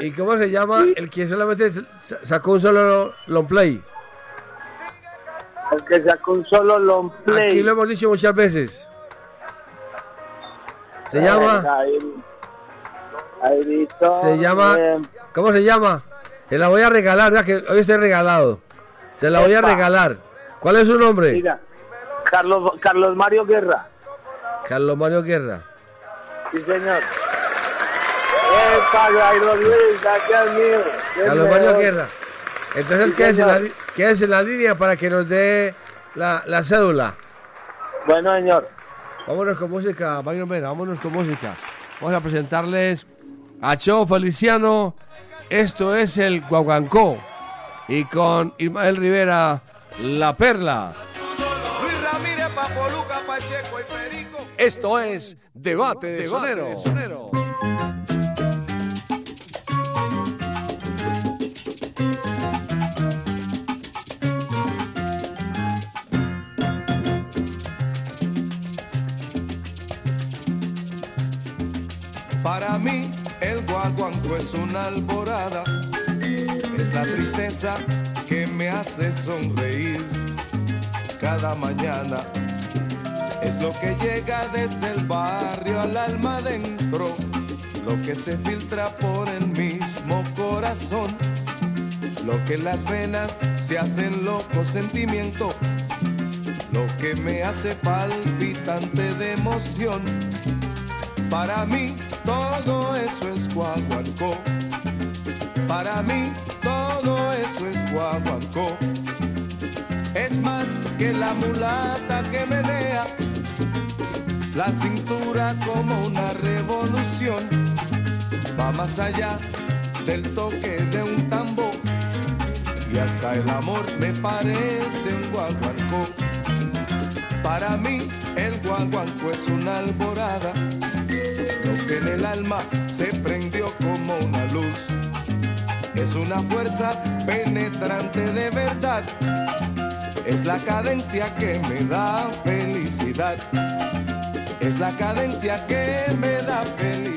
¿Y cómo se llama el que solamente sa- sacó un solo long play? El que sacó un solo long play. Aquí lo hemos dicho muchas veces. Se llama, Jairito, se llama, ¿cómo se llama? Se la voy a regalar, ya que hoy estoy regalado. Se la voy a regalar. ¿Cuál es su nombre? mira, Carlos, Carlos Mario Guerra. Carlos Mario Guerra. Sí, señor. Epa, Jairo Luis, gracias mío. Carlos Mario. Guerra. Entonces Sí, quédese en, la, quédese en la línea para que nos dé la, la cédula. Bueno, señor. Vámonos con música, Magno Mena, vámonos con música. Vamos a presentarles a Cheo Feliciano. Esto es el Guaguancó. Y con Ismael Rivera, La Perla. Luis Ramírez, Papoluca, Pacheco y Perico. Esto es Debate de Sonero. Para mí es una alborada, es la tristeza que me hace sonreír cada mañana. Es lo que llega desde el barrio al alma adentro, lo que se filtra por el mismo corazón, lo que las venas se hacen loco sentimiento, lo que me hace palpitante de emoción. Para mí todo eso es guaguancó. Para mí todo eso es guaguancó. Es más que la mulata que menea la cintura como una revolución. Va más allá del toque de un tambor y hasta el amor me parece un guaguancó. Para mí el guaguancó es una alborada, en el alma se prendió como una luz. Es una fuerza penetrante de verdad, es la cadencia que me da felicidad, es la cadencia que me da felicidad.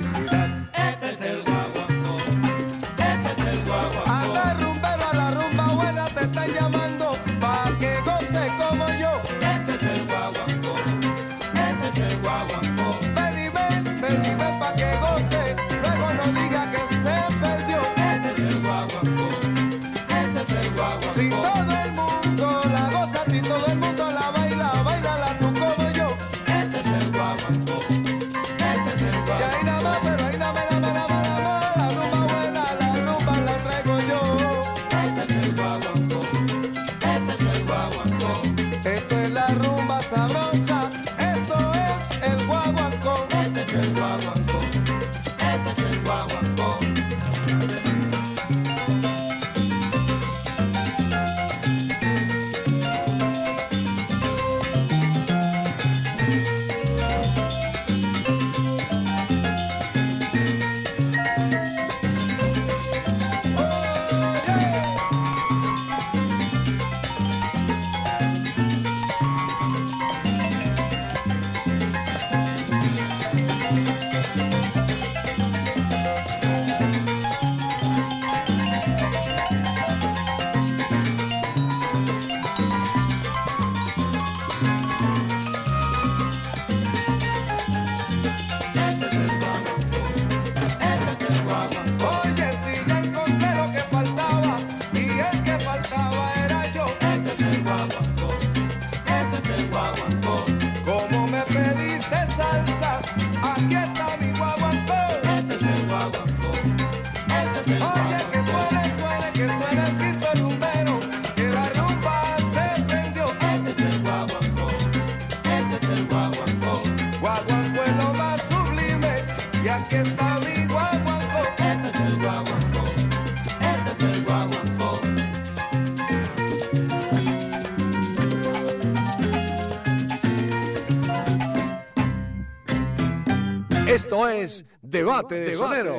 es Debate de Sonero.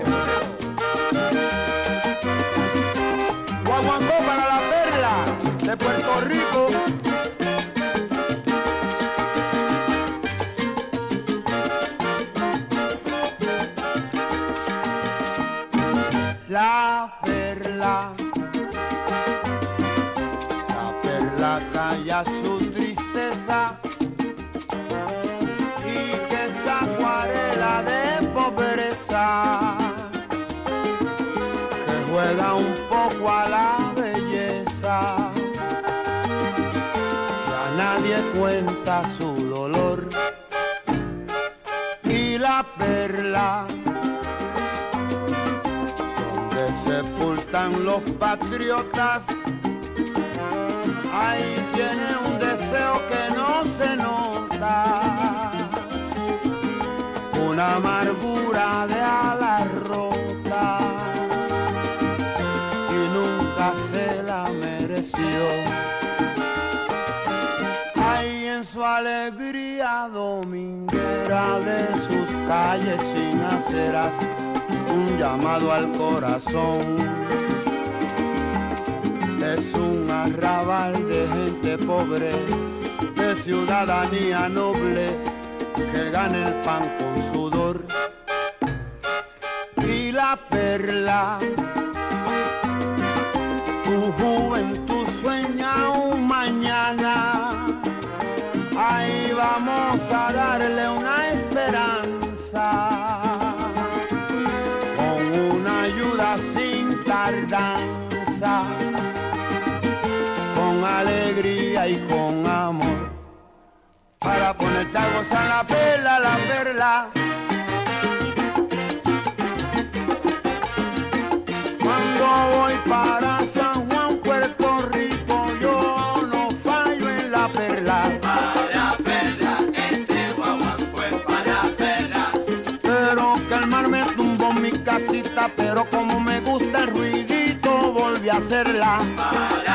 Guaguancó para la perla de Puerto Rico. cuenta su dolor y la perla donde sepultan los patriotas. Ahí tiene un deseo que no se nota, una amargura de alma de sus calles sin aceras, un llamado al corazón. Es un arrabal de gente pobre, de ciudadanía noble, que gana el pan con sudor. Y la perla, tu juventud sueña un mañana. Ahí vamos a darle una esperanza, con una ayuda sin tardanza, con alegría y con amor, para ponerte a gozar la perla, la perla. Cuando voy para pero como me gusta el ruidito, volví a hacerla.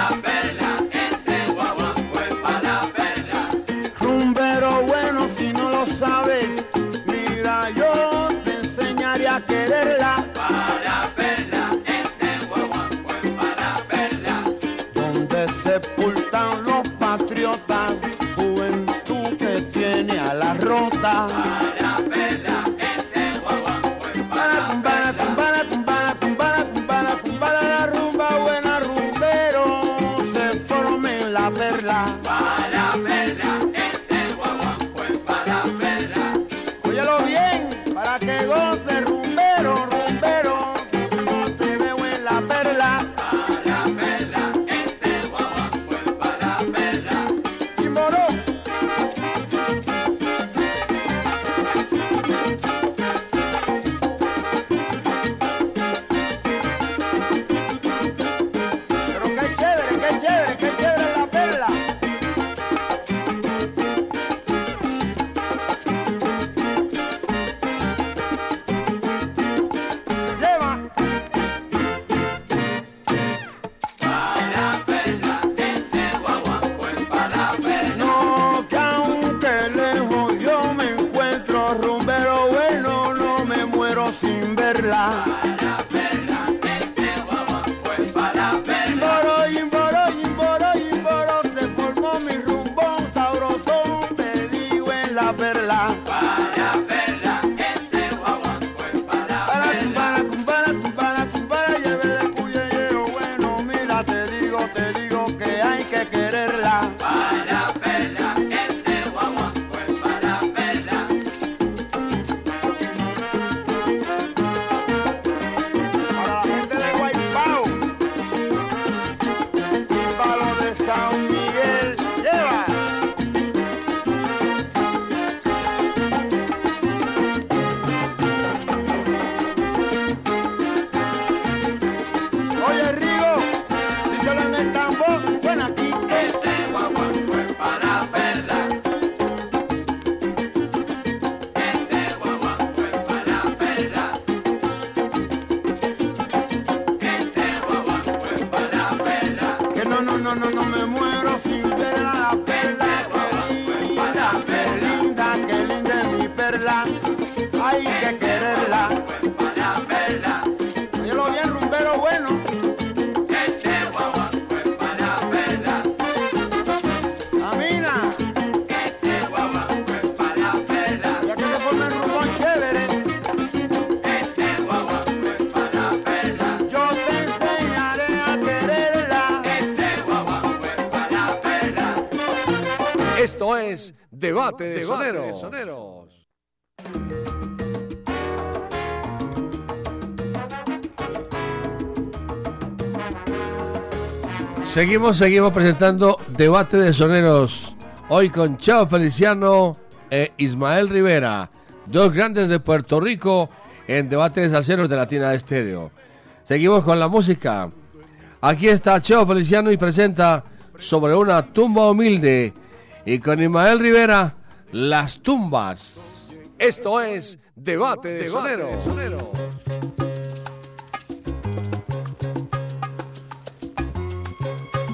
Debate de Soneros. Seguimos, seguimos presentando Debate de Soneros. Hoy con Chao Feliciano e Ismael Rivera, dos grandes de Puerto Rico en Debate de Salseros de Latina Estéreo. Seguimos con la música. Aquí está Cheo Feliciano y presenta sobre una tumba humilde. Y con Ismael Rivera, las tumbas. Esto es Debate de Soneros.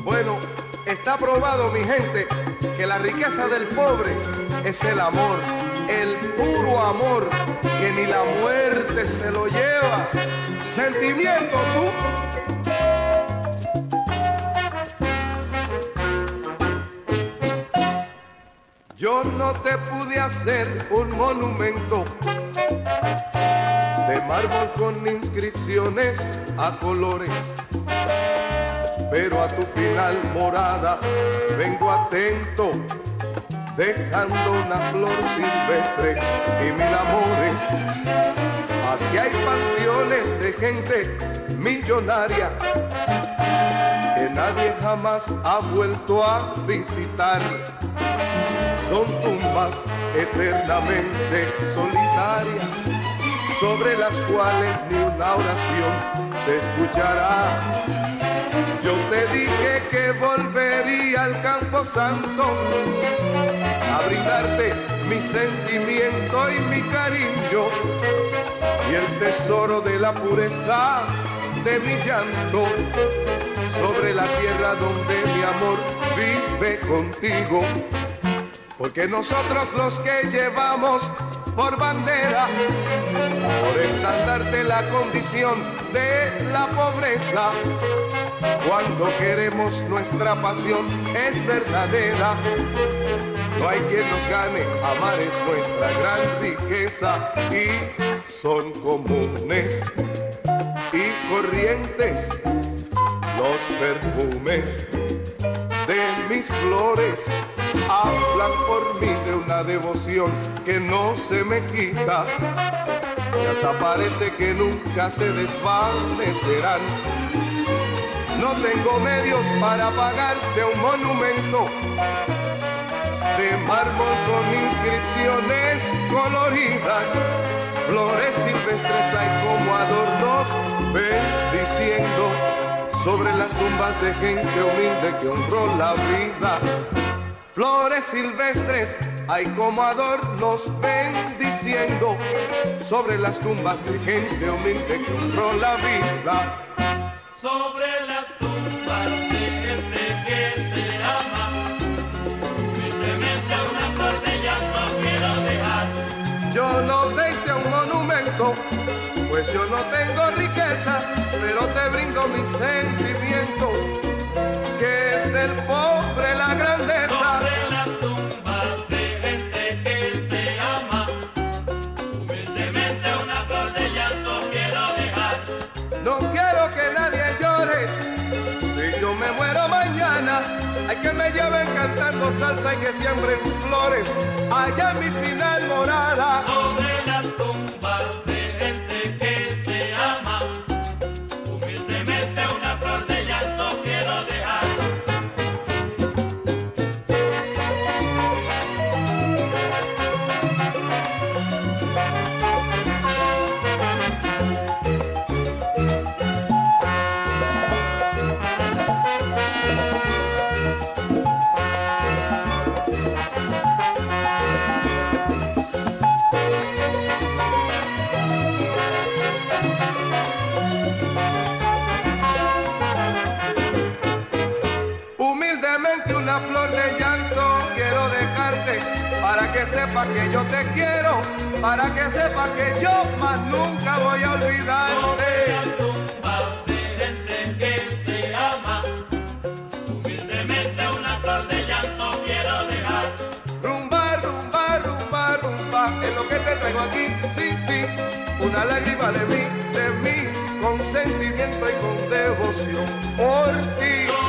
Bueno, está probado, mi gente, que la riqueza del pobre es el amor, el puro amor, que ni la muerte se lo lleva. Sentimiento, tú. Yo no te pude hacer un monumento de mármol con inscripciones a colores pero a tu final morada vengo atento, dejando una flor silvestre y mil amores. Aquí hay panteones de gente millonaria que nadie jamás ha vuelto a visitar. Son tumbas eternamente solitarias sobre las cuales ni una oración se escuchará. Yo te dije que volvería al campo santo a brindarte mi sentimiento y mi cariño y el tesoro de la pureza de mi llanto sobre la tierra donde mi amor vive contigo. Porque nosotros los que llevamos por bandera, por estandarte la condición de la pobreza, cuando queremos nuestra pasión es verdadera. No hay quien nos gane, amar es nuestra gran riqueza y son comunes y corrientes los perfumes de mis flores hablan por mí de una devoción que no se me quita y hasta parece que nunca se desvanecerán. No tengo medios para pagarte un monumento de mármol con inscripciones coloridas, flores silvestres hay como bendiciendo sobre las tumbas de gente humilde que honró la vida. Flores silvestres hay como adornos bendiciendo sobre las tumbas de gente humilde que honró la vida. sobre las tumbas de gente que se ama. Humildemente una flor de llanto quiero dejar. Yo no hice un monumento, pues yo no tengo riquezas, mi sentimiento, que es del pobre la grandeza. Sobre las tumbas de gente que se ama. Humildemente una flor de llanto quiero dejar. No quiero que nadie llore, si yo me muero mañana, hay que me lleven cantando salsa y que siembren flores allá en mi final morada. Sobre que yo te quiero, para que sepa que yo más nunca voy a olvidarte. tumbas de gente que se ama. Humildemente una flor de llanto quiero dejar. Rumba, rumba, rumba, rumba, es lo que te traigo aquí, sí, sí, una lágrima de mí, de mí, con sentimiento y con devoción por ti.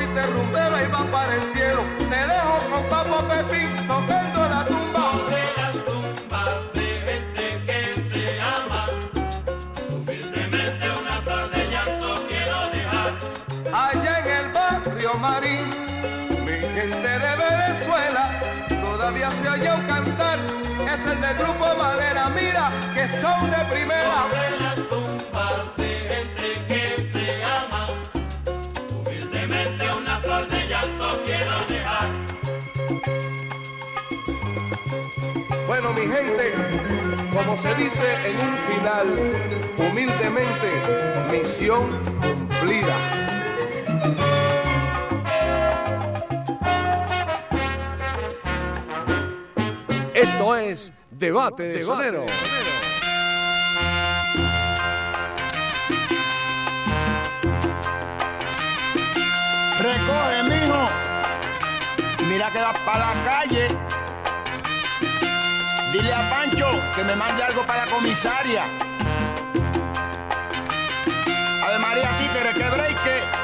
Este rumbero y va para el cielo. Te dejo con Papo Pepín tocando la tumba. Sobre las tumbas de gente que se ama, humildemente una flor de llanto quiero dejar. allá en el barrio Marín. Mi gente de Venezuela todavía se oye cantar. Es el del grupo Madera, mira que son de primera. Sobre las tumbas de Bueno, mi gente, como se dice en un final, humildemente, misión cumplida. Esto es Debate de Sonero. Recoge, mijo. Mira que vas para la calle. Dile a Pancho que me mande algo para la comisaria. Ave María Títere, que breque.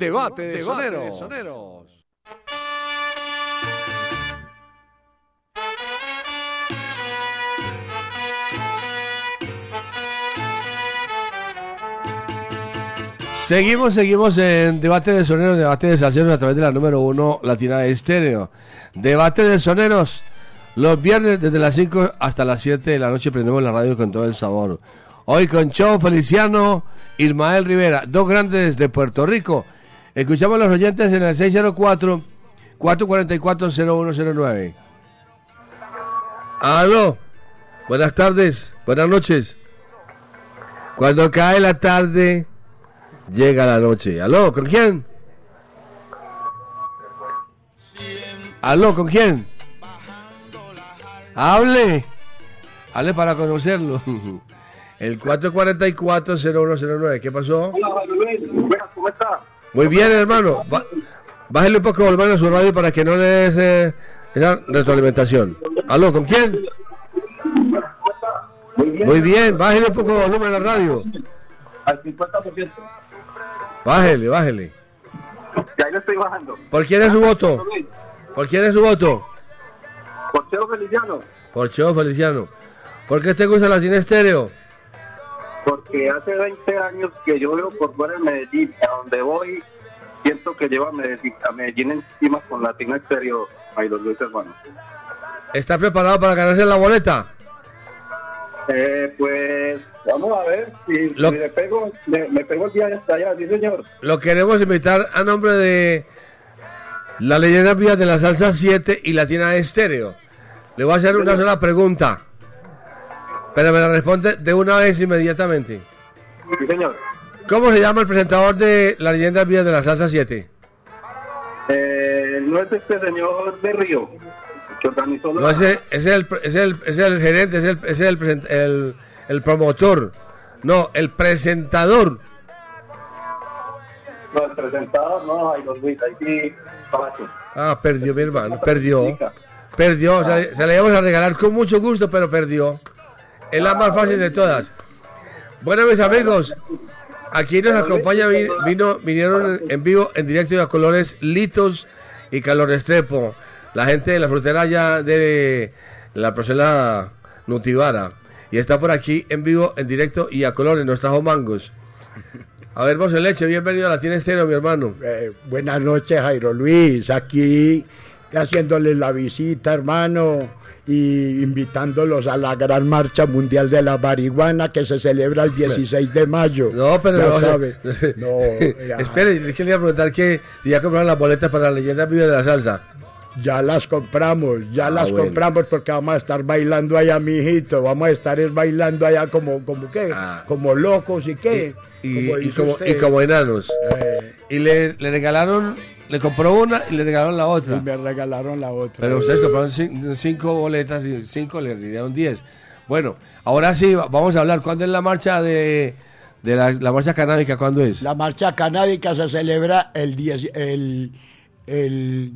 Debate de Soneros. Seguimos, seguimos en debate de soneros, debate de salseros a través de la número uno Latina de Estéreo. Debate de soneros. Los viernes desde las 5 hasta las 7 de la noche prendemos la radio con todo el sabor. Hoy con Cho Feliciano, Ismael Rivera, dos grandes de Puerto Rico. Escuchamos a los oyentes en el 604 444 0109. Aló. Buenas tardes, buenas noches. Cuando cae la tarde, llega la noche. Aló, ¿con quién? Aló, ¿con quién? Hable. Hable para conocerlo. (laughs) El 444-0109. ¿Qué pasó? Hola, Luis. ¿cómo está? Muy bien, hermano. Bájale un poco volumen a su radio para que no le des eh, esa retroalimentación. Aló, ¿con quién? Muy bien, bájale un poco el volumen a la radio. Al 50%. Bájele, bájele. Ya ahí le estoy bajando. ¿Por quién es su voto? ¿Por quién es su voto? Por Cheo Feliciano. Por Cheo Feliciano. ¿Por qué te gusta la Latina Estéreo? Porque hace 20 años que yo veo por fuera de Medellín, a donde voy, siento que lleva a Medellín, a Medellín encima con Latina Exterior. Ahí los Luis hermanos. ¿Está preparado para ganarse la boleta? Eh, pues vamos a ver si, Lo- si le pego, le- me pego el día hasta allá, sí señor. Lo queremos invitar a nombre de la leyenda vía de la salsa 7 y Latina Estéreo. Le voy a hacer una sola pregunta. Pero me la responde de una vez inmediatamente. Sí señor. ¿Cómo se llama el presentador de la leyenda vía de la salsa 7? Eh, no es este señor de Río que organizó la- No, ese, ese es, el, ese es el- ese es el gerente, ese es, el, ese es el, el- el promotor. No, el presentador. No, el presentador, no, ahí los Luis, ahí sí, Palacio. Ah, perdió mi hermano, perdió. Perdió, o sea, se la íbamos a regalar con mucho gusto, pero perdió. Es la más fácil de todas. Bueno, mis amigos, aquí nos acompaña, vi- vino, vinieron en vivo, en directo y a colores Litos y Calor Estrepo. La gente de la frutera ya de la procela Nutivara. Y está por aquí en vivo, en directo y a colores. Nos trajo mangos. A ver, vos leche, bienvenido a la Tiene Estéreo, mi hermano. Eh, buenas noches, Jairo Luis. Aquí haciéndoles la visita, hermano, y invitándolos a la gran marcha mundial de la marihuana que se celebra el 16 de mayo. No, pero Ya no, sabe. (laughs) no, Espere, es que le iba a preguntar que si ya compraron las boletas para la leyenda viva de la salsa. Ya las compramos, ya Ah, las bueno. compramos porque vamos a estar bailando allá, mijito. Vamos a estar es bailando allá como, como qué, como locos y qué. Ah. Y, Como y como enanos. Eh. Y le, le regalaron, le compró una y le regalaron la otra. Y me regalaron la otra. Pero ustedes compraron cin- cinco boletas y cinco le dieron diez. Bueno, ahora sí, va- vamos a hablar. ¿Cuándo es la marcha de, de la, la marcha canábica? ¿Cuándo es? La marcha canábica se celebra el 10, el, el,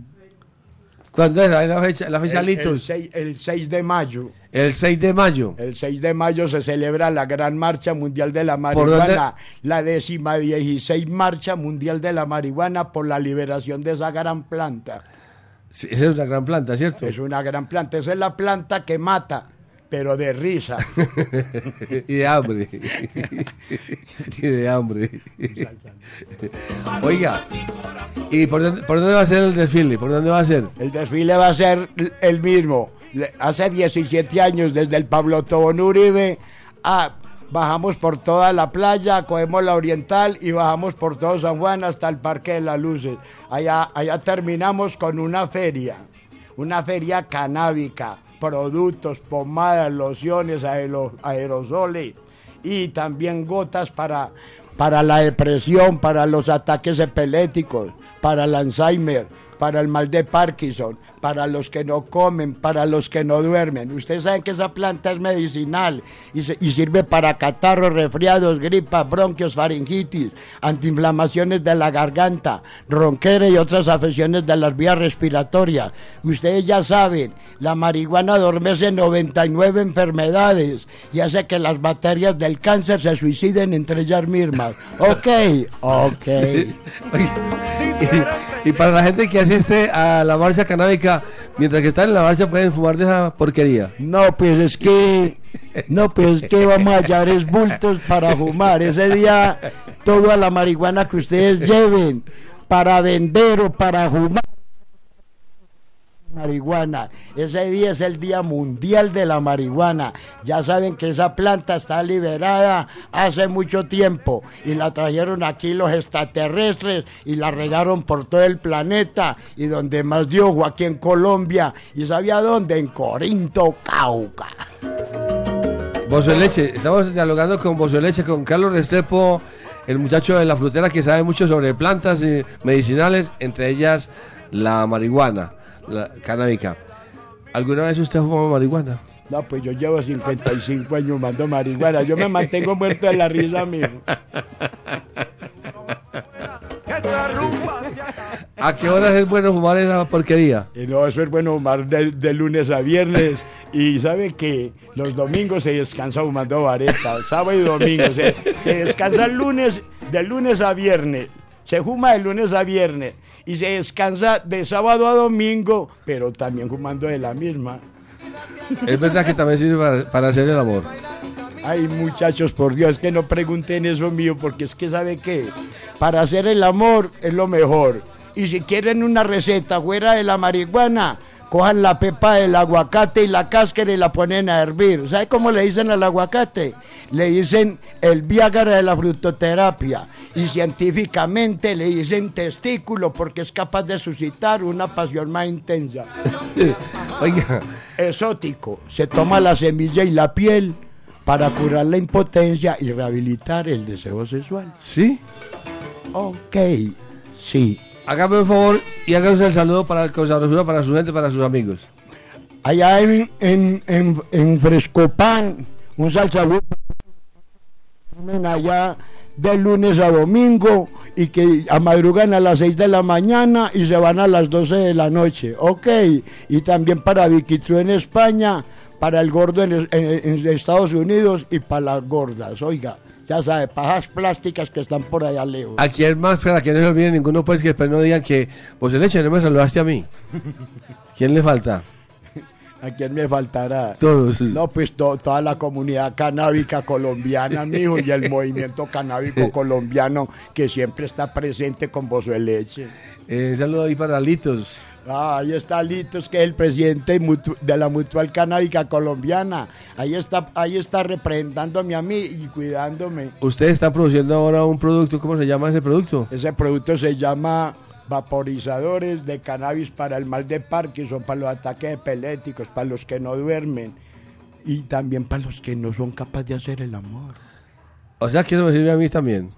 ¿Cuándo es la fecha, la fecha el, el Litos? 6, el 6 de mayo. El 6 de mayo. El 6 de mayo se celebra la Gran Marcha Mundial de la. Marihuana, la décima 16 Marcha Mundial de la Marihuana por la liberación de esa gran planta. Sí, esa es una gran planta, ¿cierto? Es una gran planta, esa es la planta que mata, pero de risa. (laughs) y de hambre. (laughs) y de hambre. Oiga, ¿y por dónde, por dónde va a ser el desfile? ¿Por dónde va a ser? El desfile va a ser el mismo. Hace 17 años, desde el Pablo Tobón Uribe, ah, bajamos por toda la playa, cogemos la oriental y bajamos por todo San Juan hasta el Parque de las Luces. Allá, allá terminamos con una feria, una feria canábica, productos, pomadas, lociones, aero- aerosoles y también gotas para, para la depresión, para los ataques epiléticos, para el Alzheimer, para el mal de Parkinson, para los que no comen, para los que no duermen. Ustedes saben que esa planta es medicinal y, se- y sirve para catarros, resfriados, gripa, bronquios, faringitis, antiinflamaciones de la garganta, ronquera y otras afecciones de las vías respiratorias. Ustedes ya saben, la marihuana adormece 99 enfermedades y hace que las bacterias del cáncer se suiciden entre ellas mismas. (laughs) Ok, ok. Sí. Oye, Y, y para la gente que asiste a la marcha canábica, mientras que están en la marcha pueden fumar de esa porquería. No, pues es que. No, pues es que vamos a hallar es bultos para fumar. Ese día, toda la marihuana que ustedes lleven para vender o para fumar. Marihuana. Ese día es el Día Mundial de la Marihuana. Ya saben que esa planta está liberada hace mucho tiempo y la trajeron aquí los extraterrestres y la regaron por todo el planeta y donde más dio fue aquí en Colombia. ¿Y sabía dónde? En Corinto, Cauca. Bozo de Leche, estamos dialogando con Bozo de Leche, con Carlos Restrepo, el muchacho de la frutera que sabe mucho sobre plantas medicinales, entre ellas la marihuana, la canábica. ¿Alguna vez usted ha fumado marihuana? No, pues yo llevo 55 años fumando marihuana. Yo me mantengo muerto de la risa, mijo. ¿A qué horas es bueno fumar esa porquería? Y no, eso es bueno fumar de, de lunes a viernes. Y sabe que los domingos se descansa fumando vareta, sábado y domingo. Se, se descansa el lunes, de lunes a viernes. Se fuma de lunes a viernes. Y se descansa de sábado a domingo, pero también fumando de la misma. Es verdad que también sirve para, para hacer el amor. Ay, muchachos, por Dios, que no pregunten eso mío, porque es que sabe qué, para hacer el amor es lo mejor. Y si quieren una receta fuera de la marihuana, cojan la pepa del aguacate y la cáscara y la ponen a hervir. ¿Sabe cómo le dicen al aguacate? Le dicen el Viagra de la frutoterapia. Y científicamente le dicen testículo porque es capaz de suscitar una pasión más intensa. (laughs) Oiga. Exótico. Se toma la semilla y la piel para curar la impotencia y rehabilitar el deseo sexual. ¿Sí? Ok, sí. Hágame un favor y hágame el saludo para el Sabrosura, para su gente, para sus amigos. Allá en, en, en, en Frescopan, un salsabuco allá de lunes a domingo y que a madrugan a las 6 de la mañana y se van a las 12 de la noche. Ok, y también para Viquitru en España, para el gordo en Estados Unidos y para las gordas. Oiga, ya sabe, pajas plásticas que están por allá lejos. ¿A quién más? Para que no se olviden ninguno, pues que después no digan que vos de leche no me saludaste a mí. (laughs) ¿Quién le falta? ¿A quién me faltará? Todos. No, pues to- toda la comunidad canábica colombiana, mijo, y el (laughs) movimiento canábico colombiano que siempre está presente con Bozo de Leche. Eh, saludo ahí para Litos. Ah, ahí está Litos, que es el presidente de la Mutual Canábica Colombiana. Ahí está, ahí está representándome a mí y cuidándome. Usted está produciendo ahora un producto, ¿cómo se llama ese producto? Ese producto se llama vaporizadores de cannabis para el mal de Parkinson, para los ataques epilépticos, para los que no duermen y también para los que no son capaces de hacer el amor. O sea, que eso me sirve a mí también.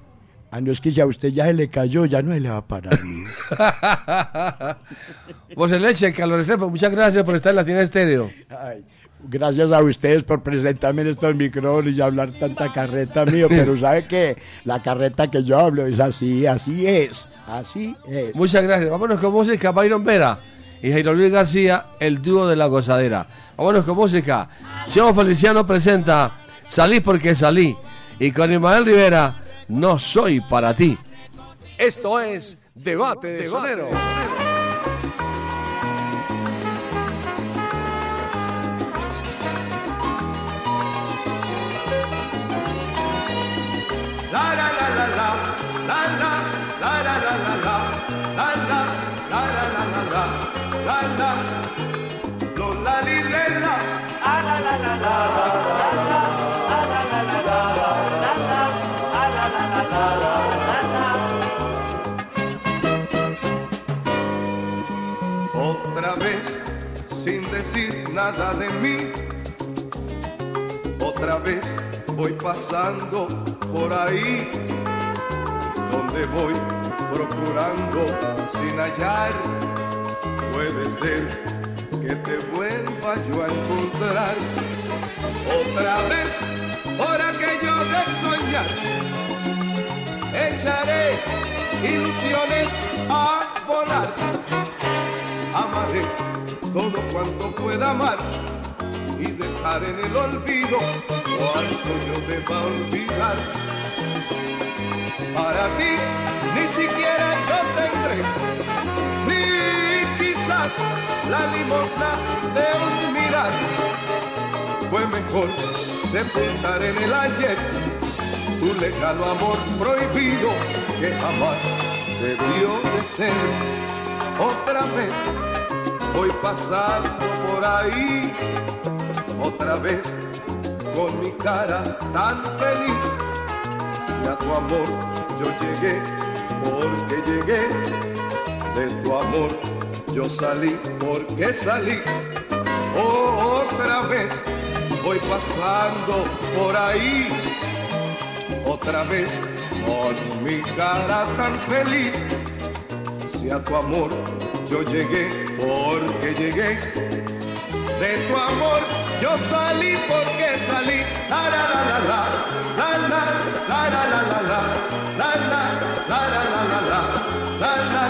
Ah, no es que si a usted ya se le cayó, ya no se le va a parar. (laughs) Vos de leche, Restrepo, muchas gracias por estar en la tienda estéreo. Ay, gracias a ustedes por presentarme en estos micrófonos y hablar tanta carreta mío, pero (laughs) sabe que la carreta que yo hablo es así, así es, así es. Muchas gracias. Vámonos con música, Byron Vera y Jairo Luis García, el dúo de la gozadera. Vámonos con música. Xiao Feliciano presenta Salí porque salí. Y con Ismael Rivera, No soy para ti. Esto es Debate de. La la la la la, la la, la la la la la, la la, la la la la la, la la, lo la li le la, la la la la la, la la, decir nada de mí, otra vez voy pasando por ahí, donde voy procurando sin hallar. Puede ser que te vuelva yo a encontrar otra vez, por aquello de soñar. Echaré ilusiones a volar. Amaré todo cuanto pueda amar y dejar en el olvido cuanto yo deba olvidar. Para ti ni siquiera yo tendré, ni quizás la limosna de un mirar. Fue mejor sepultar en el ayer tu lejano amor prohibido que jamás debió de ser. Otra vez voy pasando por ahí, otra vez con mi cara tan feliz. Si a tu amor yo llegué, porque llegué, de tu amor yo salí, porque salí. Otra vez voy pasando por ahí, otra vez con mi cara tan feliz. Si a tu amor yo llegué, porque llegué, de tu amor yo salí porque salí. La la la la la, la la la la la la la, la la la la la la la, la la,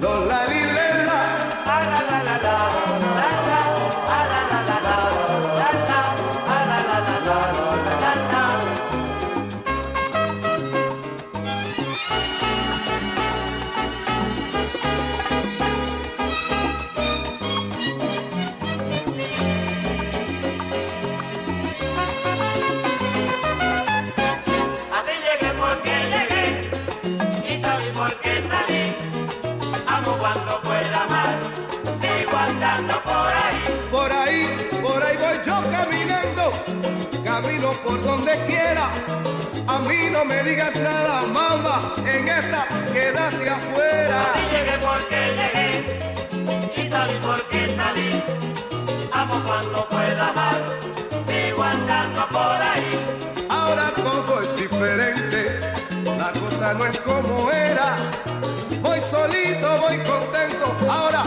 la por donde quiera. A mí no me digas nada, mamá, en esta quédate afuera. A ti llegué porque llegué y salí porque salí. Amo cuando pueda amar, sigo andando por ahí. Ahora todo es diferente, la cosa no es como era. Voy solito, voy contento, ahora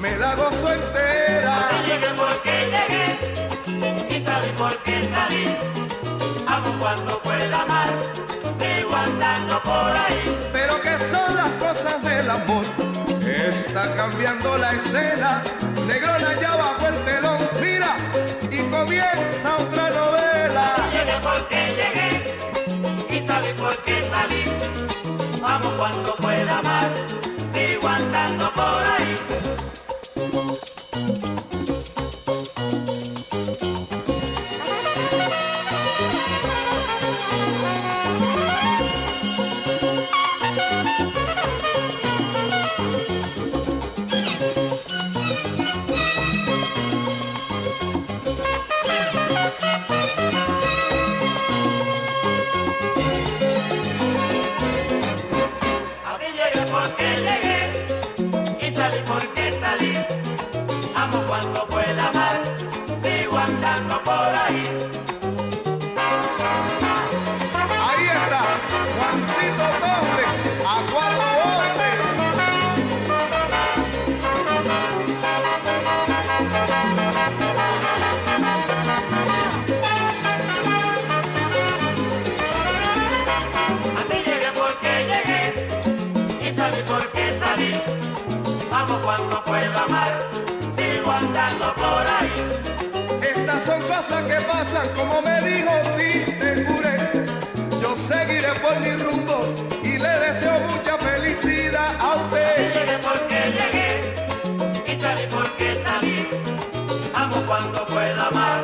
me la gozo entera. A ti llegué porque llegué y salí porque salí. Amo cuando pueda amar, sigo andando por ahí. Pero que son las cosas del amor, está cambiando la escena. Negrona ya bajo el telón, mira, y comienza otra novela. Llegué porque llegué y salí porque salí. Amo cuando son cosas que pasan, como me dijo Tite Curé. Yo seguiré por mi rumbo y le deseo mucha felicidad a usted. llegué porque llegué y salí porque salí. Amo cuando pueda amar,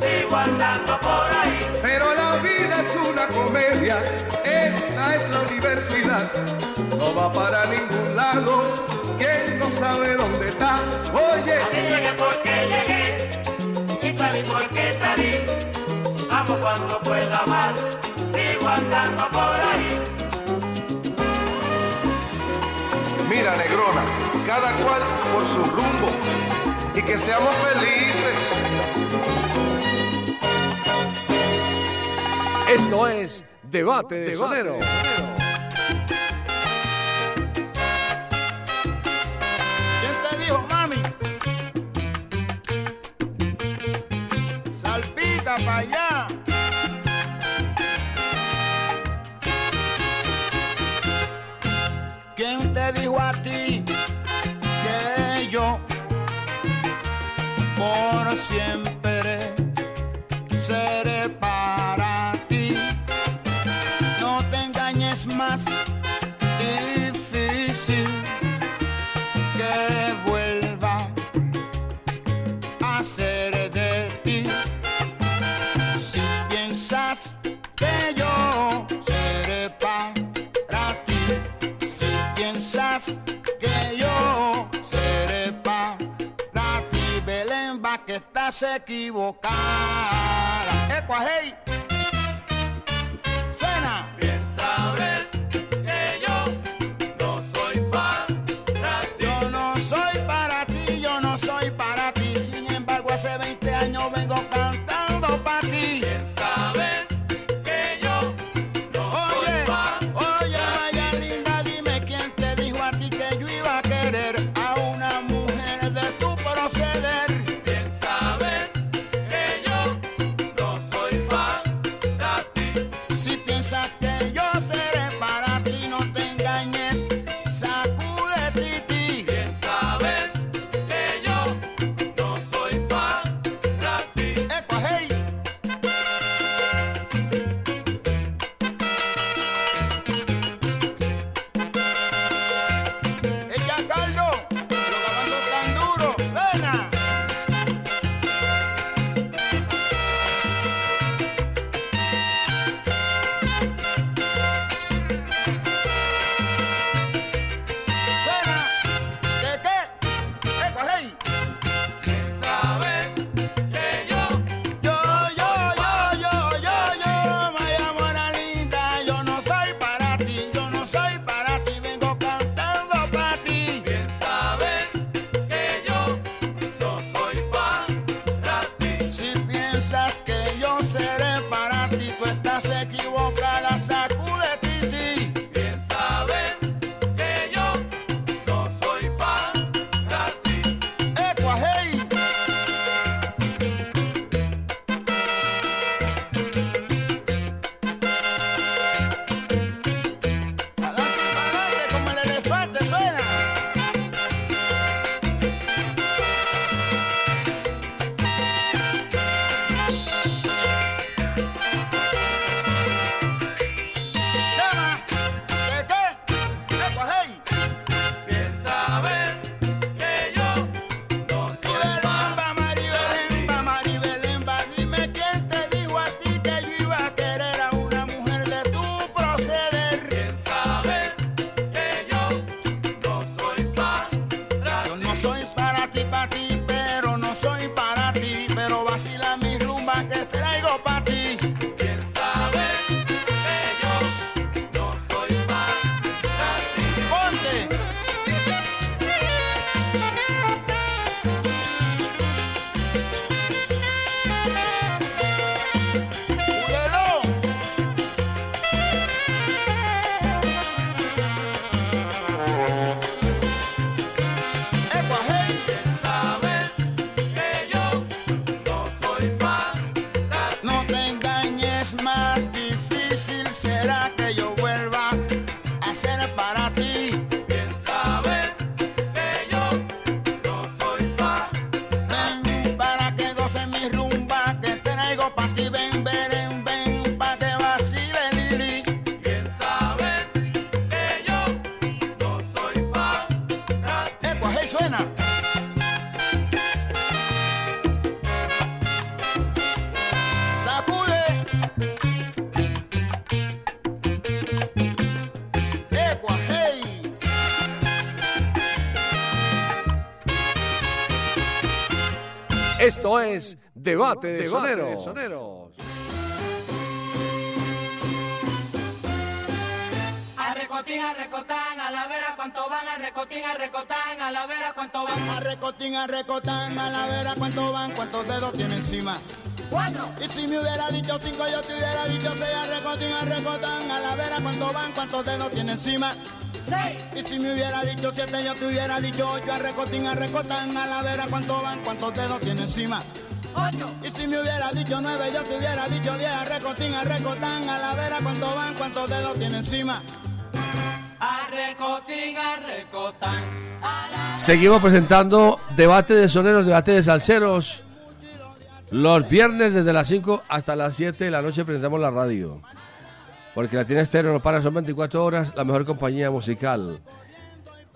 sigo andando por ahí. Pero la vida es una comedia, esta es la universidad. No va para ningún lado, quien no sabe dónde está. Oye, A llegué porque llegué salí porque salí. Amo cuando pueda amar, sigo andando por ahí. mira negrona, cada cual por su rumbo y que seamos felices. Esto es Debate de Sonero. ¿Quién Es Debate de, Debate soneros. de soneros. A recotín, a recotán, a la vera cuánto van, a recotín, a recotán, a la vera cuánto van. A recotín, a recotán, a la vera cuánto van, cuántos dedos tiene encima cuatro. Y si me hubiera dicho cinco, yo te hubiera dicho seis, arrecotín, arrecotán, a la vera, cuánto van, cuántos dedos tiene encima. Seis. Y si me hubiera dicho siete, yo te hubiera dicho ocho, arrecotín, arrecotán, a la vera, cuánto van, cuántos dedos tiene encima. Ocho. Y si me hubiera dicho nueve, yo te hubiera dicho diez, arrecotín, arrecotán, a la vera, cuánto van, cuántos dedos tiene encima. Arrecotín, arrecotán. Seguimos presentando debate de soneros, debate de salseros. Los viernes desde las 5 hasta las 7 de la noche presentamos la radio. Porque la tiene estéreo, no para, son 24 horas, la mejor compañía musical.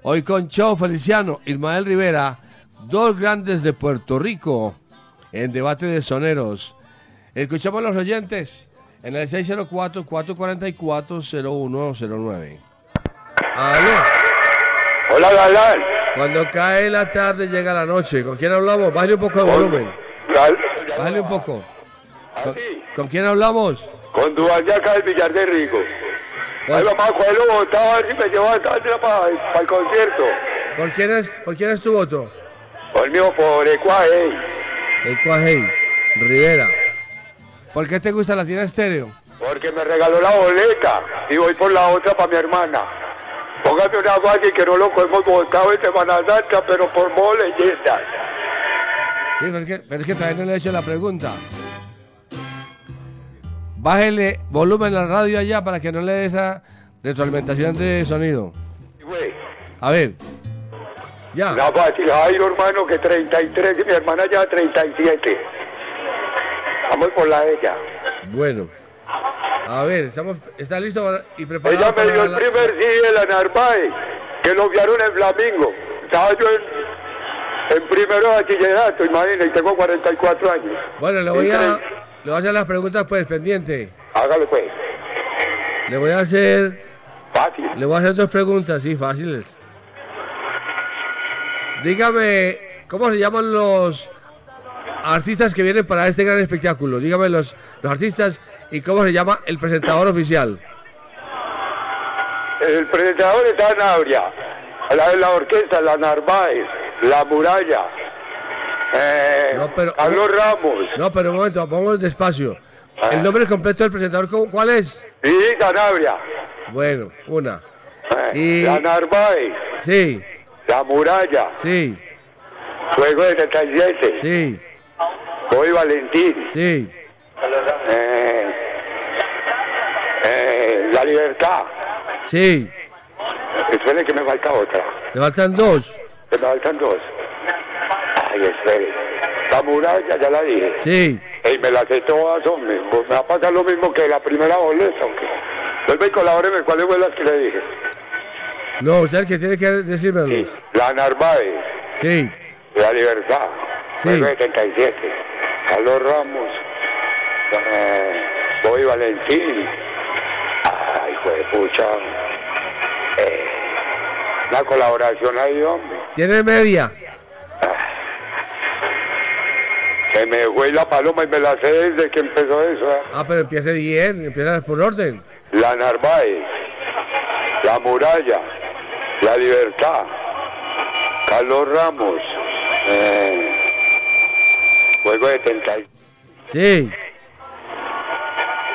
Hoy con Chau Feliciano, Ismael Rivera, dos grandes de Puerto Rico en debate de soneros. Escuchamos a los oyentes en el 604-444-0109. ¿Aló? Hola, Galán. Cuando cae la tarde llega la noche. ¿Con quién hablamos? Baje un poco de volumen. Bájale un poco. ¿Con, con quién hablamos? Con acá del Villar de Rico. Ahí vamos a cogerlo botado a ver si me llevo a para el concierto. ¿Por quién es, por quién es tu voto? Por mío, por Ecuaje. Ecuajei, Rivera. ¿Por qué te gusta la tienda estéreo? Porque me regaló la boleta y voy por la otra para mi hermana. Póngame una fácil que no lo hemos votado en Semana Santa, pero por modo leyenda. Sí, pero, es que, pero es que todavía no le he hecho la pregunta. Bájele volumen a la radio allá para que no le dé esa retroalimentación de sonido. A ver. Ya. la fácil, Jairo hermano que 33 y mi hermana ya 37. Vamos por la de ella. Bueno. A ver, estamos, ¿está listo para- y preparado Ella me dio el la- primer sí de la Narváez, que lo enviaron en Flamingo. Estaba yo en, en primero bachillerato, imagina, y tengo 44 años. Bueno, le voy a, Increíble. le voy a hacer las preguntas pues pendiente. Hágalo pues. Le voy a hacer. Fácil. Le voy a hacer dos preguntas, sí, fáciles. Dígame, ¿cómo se llaman los artistas que vienen para este gran espectáculo? Dígame los, los artistas y cómo se llama el presentador oficial. El presentador está en Abria, la de la orquesta, la Narváez, la muralla, eh, No, pero- Carlos Ramos, No, pero un momento, vamos despacio. ¿El nombre completo del presentador cu- cuál es? y Sanabria, Bueno, una. eh, Y- la Narváez, Sí, la muralla, sí, Fuego de 77, sí, Hoy Valentín, sí. eh, eh, La Libertad. Sí, Espere que me falta otra. le faltan dos. Me faltan dos. Ay, espere. La muralla, ya la dije. Sí. Y me la sé todas, hombre. Pues me va a pasar lo mismo que la primera boleta, aunque. Vuelve y colabóreme cuáles fue las que le dije. No, usted el que tiene que decírmelo. La Narváez, Sí, La Libertad, Sí. Fuego 77, Carlos Ramos, eh, Bobby Valentín. Ay, fue pucha. Eh, una colaboración ahí, hombre. Tiene media. Se me fue la paloma y me la sé desde que empezó eso. ¿eh? Ah, pero empiece bien, empieza por orden. La Narváez, La Muralla, La Libertad, Carlos Ramos, eh, Juego de Tentación. Sí.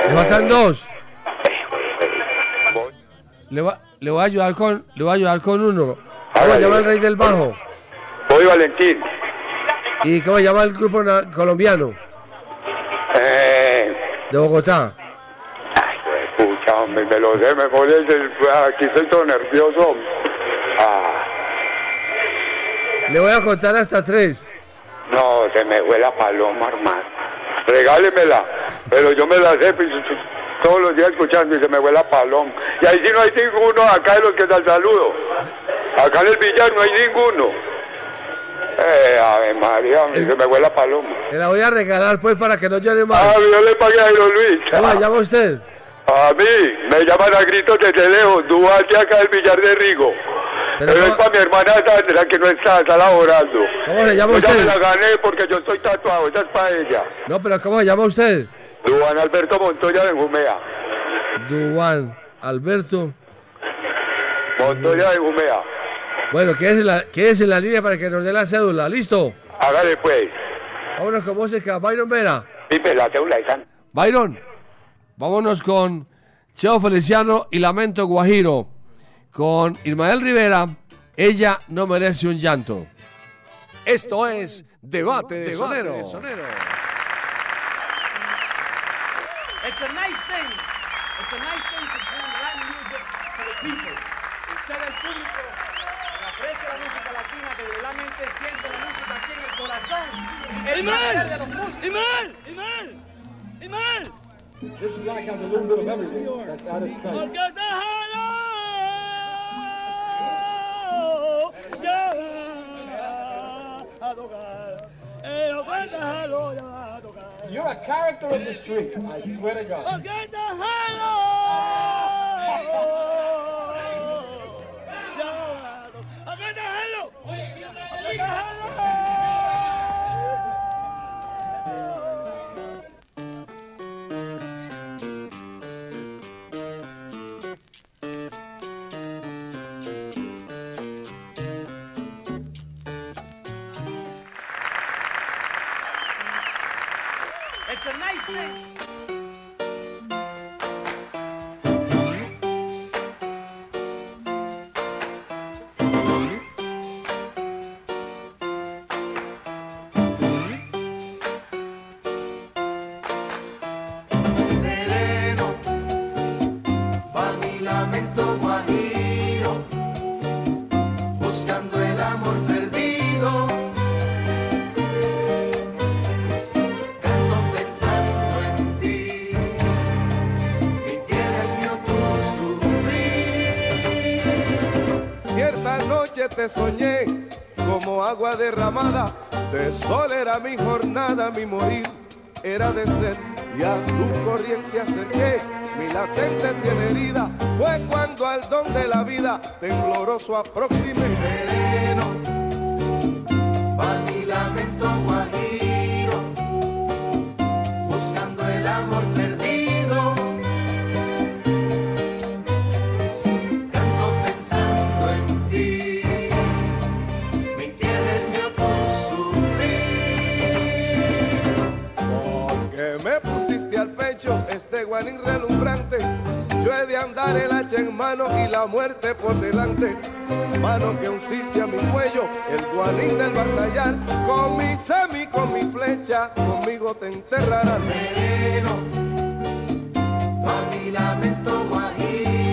Le faltan dos. Le, va- le voy a ayudar con, le voy a ayudar con uno. ¿Cómo se Hágale. llama el rey del bajo? Bobby Valentín, ¿Y cómo se llama el grupo colombiano eh, de Bogotá? pucha, hombre, me lo sé, me pone el- aquí estoy todo nervioso. Ah, Le voy a contar hasta tres. no, se me fue la paloma, hermano. Regálemela, pero yo me la sé pues, todos los días escuchando y se me fue la paloma. Y ahí sí no hay ninguno acá de los que dan saludo. Acá en el billar no hay ninguno. Eh, Ave María, hombre, se me fue la paloma. Le la voy a regalar pues para que no llore más. Ah, yo le pagué a Jairo Luis. ¿Cómo llama usted? A mí, me llaman a gritos desde lejos, Duarte acá del billar de Rigo. Pero Pero, es para mi hermana Sandra que no está, está laborando. ¿Cómo se llama Yo ya usted? me la gané porque yo estoy tatuado, esa es para ella. No, pero ¿cómo se llama usted? Duan Alberto Montoya de Jumea. Duan Alberto. Montoya de Jumea. Bueno, quédese en, la, quédese en la línea para que nos dé la cédula. ¿Listo? Hágale pues. Vámonos con música. Byron Vera. Dime la cédula de San. Byron, vámonos con Cheo Feliciano y Lamento Guajiro. Con Ismael Rivera, ella no merece un llanto. Esto es Debate de Sonero. It's a nice Iman! Iman! Iman! Iman! This is like a little bit of everything that's out of sight. You're a character of the street, I swear to God. ¡Hello! soñé como agua derramada, de sol era mi jornada, mi morir era de sed. Y a tu corriente acerqué mi latente cien herida, fue cuando al don de la vida tembloroso aproxime. mano y la muerte por delante. Mano que unciste a mi cuello, el guanín del batallar. Con mi semi, con mi flecha, conmigo te enterrarás. Sereno, pa' guajiro.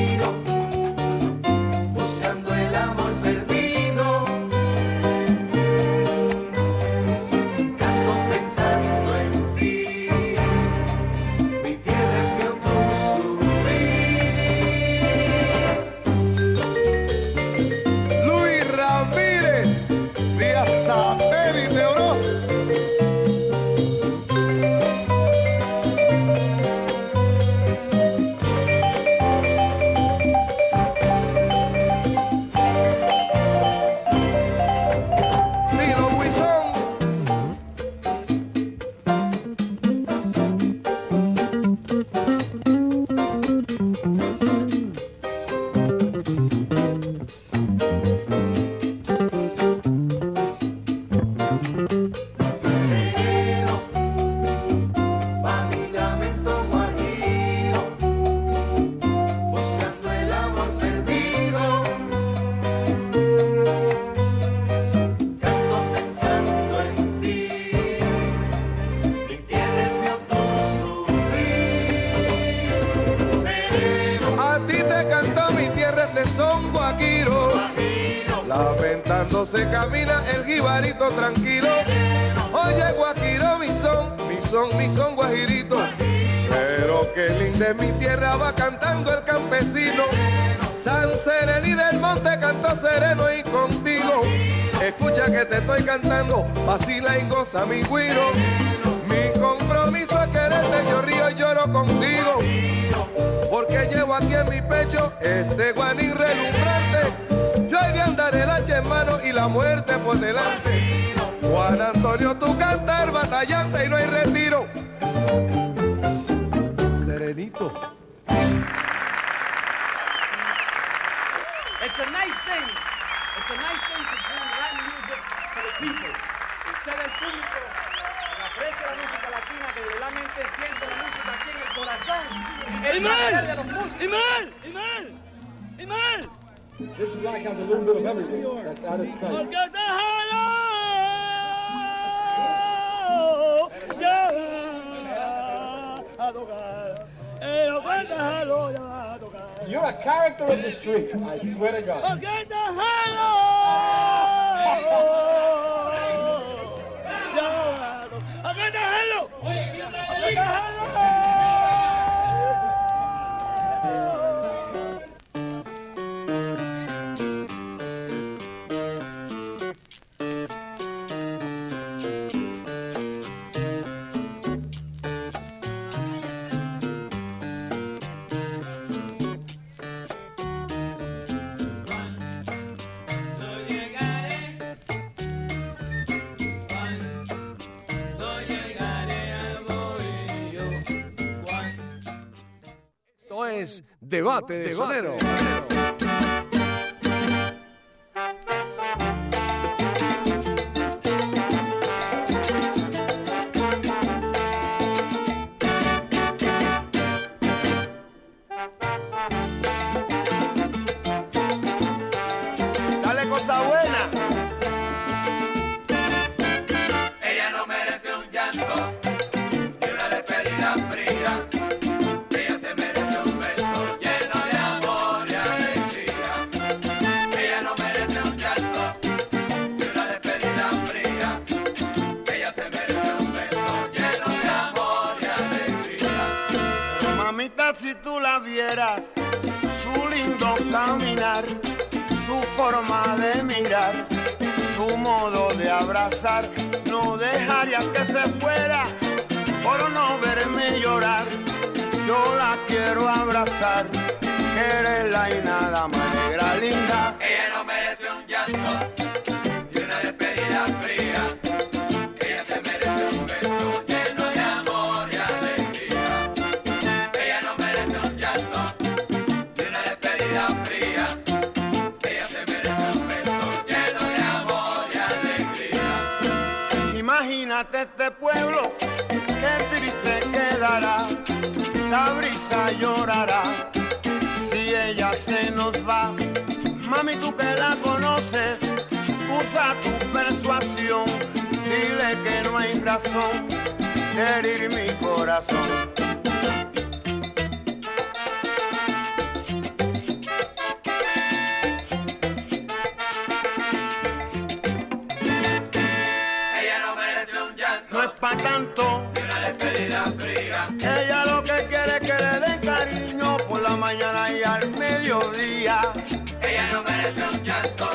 ¡Ay, no hay re... Bote de, de Sonero. no dejaría que se fuera por no verme llorar. Yo la quiero abrazar, eres la y nada más linda. Mami, tú que la conoces, usa tu persuasión. Dile que no hay razón de herir mi corazón. al mediodía. Ella no merece un llanto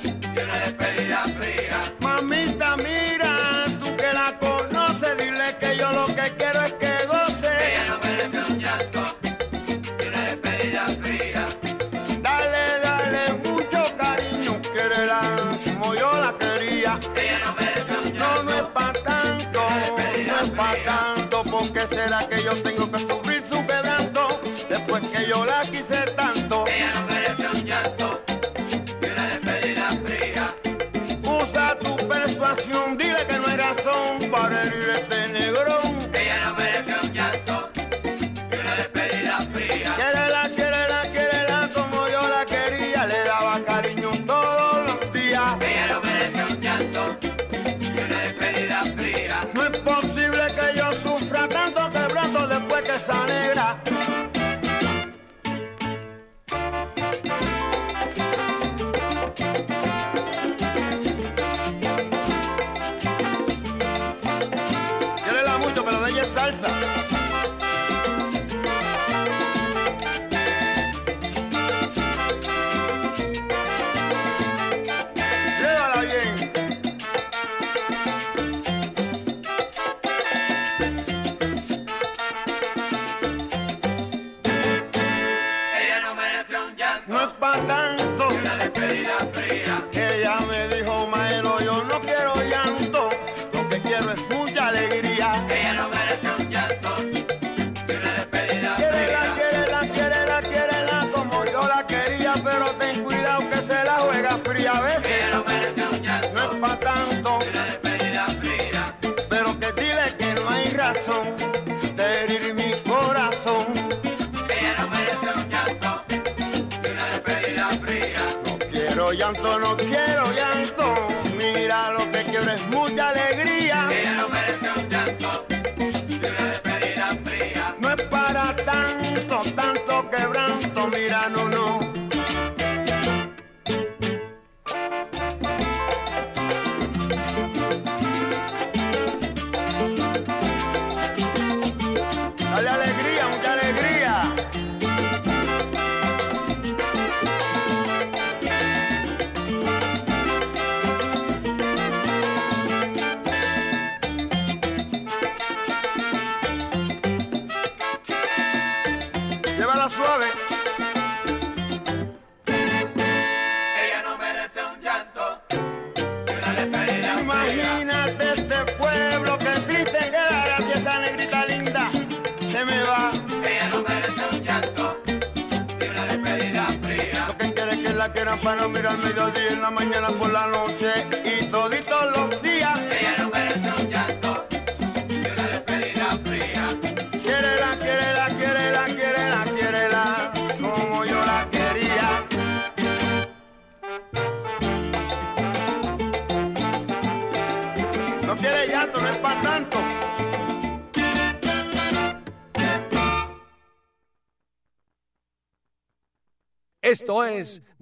y una despedida fría. Mamita, mira, tú que la conoces, dile que yo lo que quiero es que goce. Ella no merece un llanto y una despedida fría. Dale, dale mucho cariño, quererá como yo la quería. Ella no merece un llanto. No, no es pa' tanto, no es para tanto, porque será que yo tengo que subir.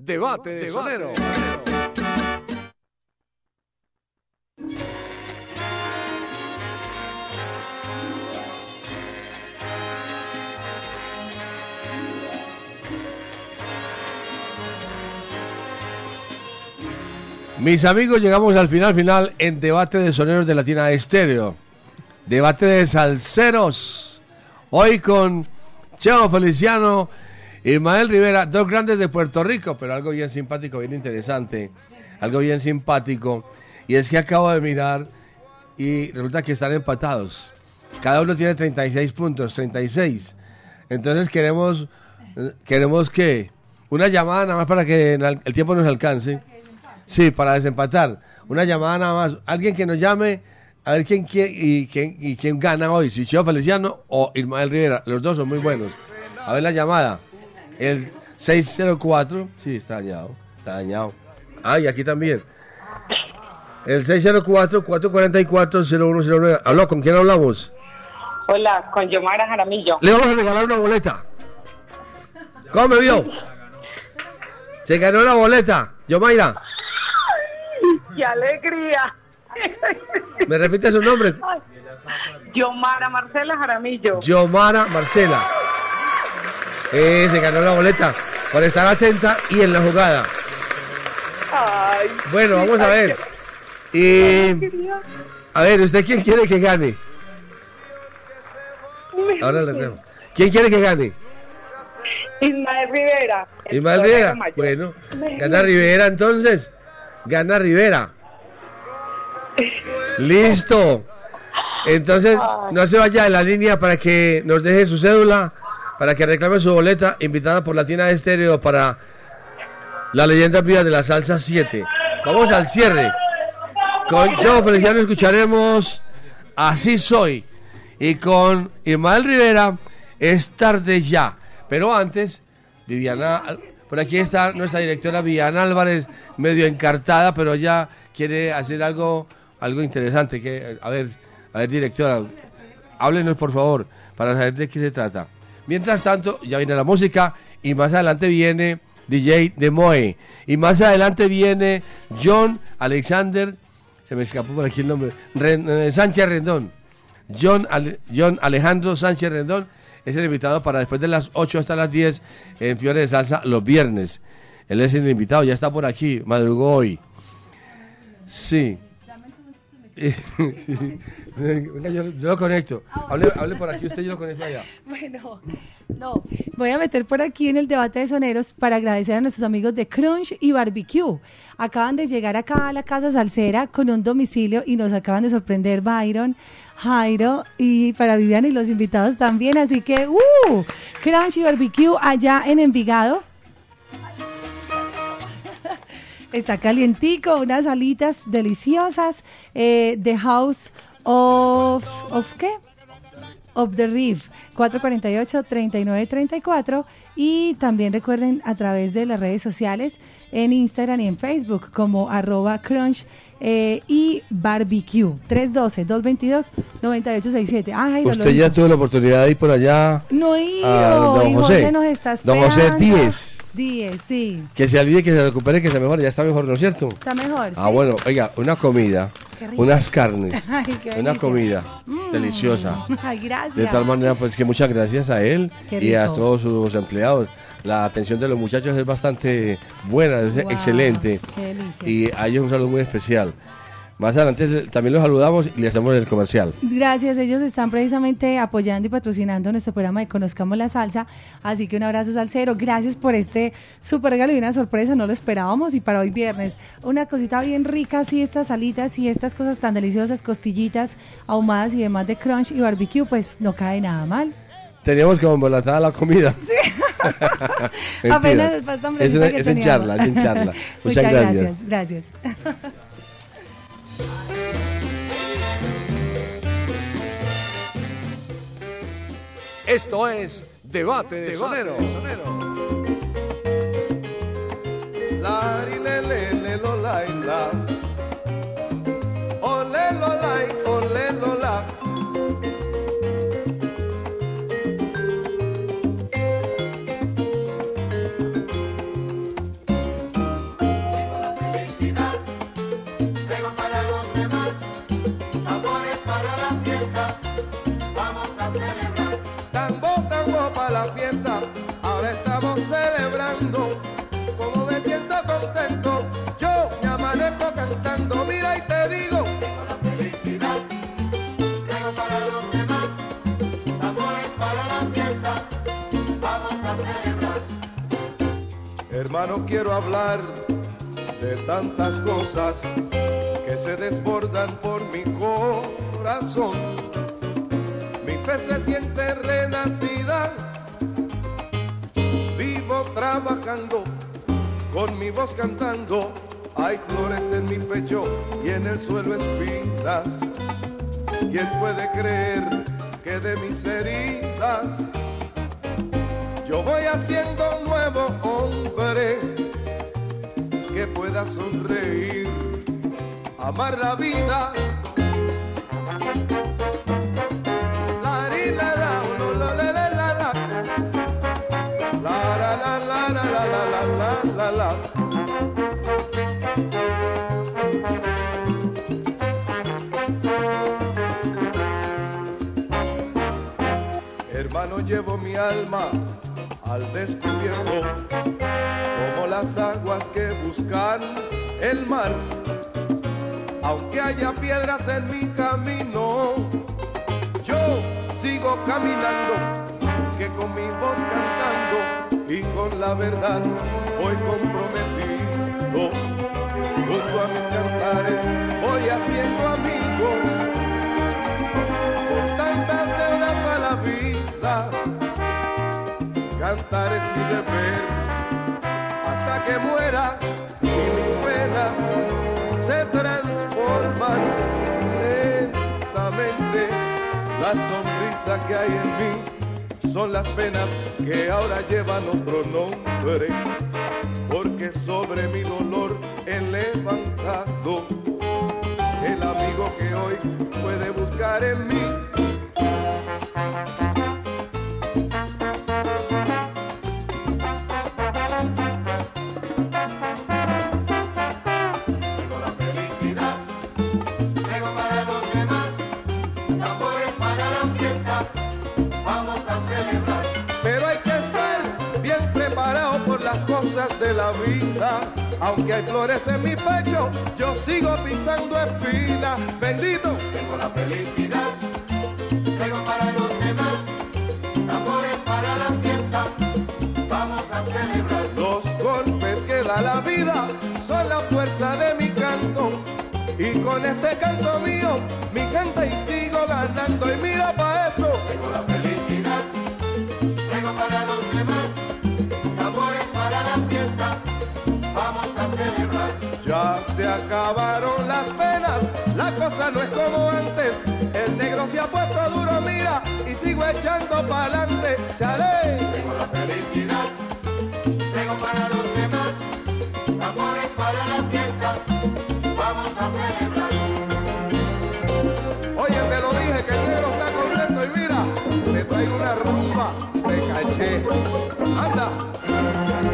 Debate de Soneros. Mis amigos, llegamos al final final en Debate de Soneros de Latina Estéreo. Debate de Salceros. Hoy con Cheo Feliciano, Ismael Rivera, dos grandes de Puerto Rico, pero algo bien simpático, bien interesante. Algo bien simpático. Y es que acabo de mirar y resulta que están empatados. Cada uno tiene 36 puntos, 36. Entonces queremos, queremos que una llamada nada más para que el tiempo nos alcance. Sí, para desempatar. Una llamada nada más. Alguien que nos llame a ver quién, quién, y, quién, y quién gana hoy. Si Cheo Feliciano o Ismael Rivera. Los dos son muy buenos. A ver la llamada. El 604. Sí, está dañado. Está dañado. Ah, y aquí también. El 604-444-0109. ¿Habló? ¿Con quién hablamos? Hola, con Yomara Jaramillo. Le vamos a regalar una boleta. ¿Cómo me vio? Se ganó la boleta. Yomaira, ¡Qué alegría! ¿me repite su nombre? Yomara Marcela Jaramillo. Yomara Marcela. Eh, se ganó la boleta por estar atenta y en la jugada. Ay, Bueno, vamos a ver. Y, a ver, ¿usted quién quiere que gane? Ahora le remo. ¿Quién quiere que gane? Ismael Rivera. Ismael Rivera. Mayor. Bueno, gana Rivera entonces. Gana Rivera. Listo. Entonces, no se vaya de la línea para que nos deje su cédula, para que reclame su boleta, invitada por Latina Estéreo para la leyenda viva de la salsa 7. Vamos al cierre. Con Joe Feliciano escucharemos Así Soy. Y con Ismael Rivera, Es tarde ya. Pero antes, Viviana, por aquí está nuestra directora Viviana Álvarez, medio encartada, pero ya quiere hacer algo, algo interesante. Que, a ver, a ver, directora, háblenos por favor, para saber de qué se trata. Mientras tanto, ya viene la música y más adelante viene DJ de Moe. Y más adelante viene John Alexander, se me escapó por aquí el nombre, Ren- eh, Sánchez Rendón. John, Ale- John Alejandro Sánchez Rendón es el invitado para después de las 8 hasta las 10 en Fiore de Salsa los viernes. Él es el invitado, ya está por aquí, madrugó hoy. Sí. (laughs) Venga, yo, lo conecto. Hable, por aquí, usted yo lo conecto allá. (laughs) Bueno, no, voy a meter por aquí en el debate de soneros para agradecer a nuestros amigos de Crunch y Barbecue. Acaban de llegar acá a la Casa Salsera con un domicilio y nos acaban de sorprender Byron, Jairo y para Viviana y los invitados también. Así que, ¡uh! Crunch y Barbecue allá en Envigado. (laughs) Está calientico, unas alitas deliciosas. eh, the House of... ¿Of qué? of the Reef 448-3934 y también recuerden a través de las redes sociales en Instagram y en Facebook como arroba crunch eh, y barbecue 312-222-9867 ah, Jairo, Usted ya tuvo la oportunidad de ir por allá. no he ido a don José. José nos está Don José Díez. Díez, sí Que se alivie, que se recupere, que se mejore. Ya está mejor, ¿no es cierto? está mejor Ah, ¿sí? bueno, oiga, una comida, unas carnes, (laughs) Ay, una comida Mm. deliciosa. (laughs) Ay, gracias De tal manera, pues que muchas gracias a él y a todos sus empleados. La atención de los muchachos es bastante buena, es Wow, excelente. Y a ellos un saludo muy especial. Más adelante también los saludamos y le hacemos el comercial. Gracias, ellos están precisamente apoyando y patrocinando nuestro programa de Conozcamos la Salsa, así que un abrazo salsero, gracias por este super regalo y una sorpresa, no lo esperábamos y para hoy viernes, una cosita bien rica, así estas alitas y estas cosas tan deliciosas, costillitas ahumadas y demás de crunch y barbecue, pues no cae nada mal. Teníamos como embolatada la comida. (laughs) Mentiras. Apenas después tan es, que es en charla, es en charla. (laughs) Muchas, Muchas gracias. gracias. Esto es Debate de Sonero. La ri le le lo la la. Ole lo la ole lo la. Hermano, quiero hablar de tantas cosas que se desbordan por mi corazón. Mi fe se siente renacida. Vivo trabajando, con mi voz cantando. Hay flores en mi pecho y en el suelo espinas. ¿Quién puede creer que de mis heridas yo voy haciendo un nuevo hombre que pueda sonreír, amar la vida. Hermano, llevo mi alma al descubierto, como las aguas que buscan el mar. Aunque haya piedras en mi camino, yo sigo caminando, que con mi voz cantando y con la verdad voy comprometido. Junto a mis cantares voy haciendo amigos, con tantas deudas a la vida cantar es mi deber hasta que muera y mis penas se transforman lentamente. La sonrisa que hay en mí son las penas que ahora llevan otro nombre, porque sobre mi dolor he levantado el amigo que hoy puede buscar en mí. De la vida. Aunque hay flores en mi pecho, yo sigo pisando espinas. Bendito. Tengo la felicidad, traigo para los demás, tambores para la fiesta, vamos a celebrar. Los golpes que da la vida son la fuerza de mi canto. Y con este canto mío, mi gente y sigo ganando. Y mira pa' eso. Tengo la felicidad, se acabaron las penas, la cosa no es como antes. El negro se ha puesto duro, mira, y sigo echando pa'lante. Chale. Tengo la felicidad, traigo para los demás, tambores para la fiesta, vamos a celebrar. Oye, te lo dije que el negro está contento y mira, le traigo una rumba de caché. Anda.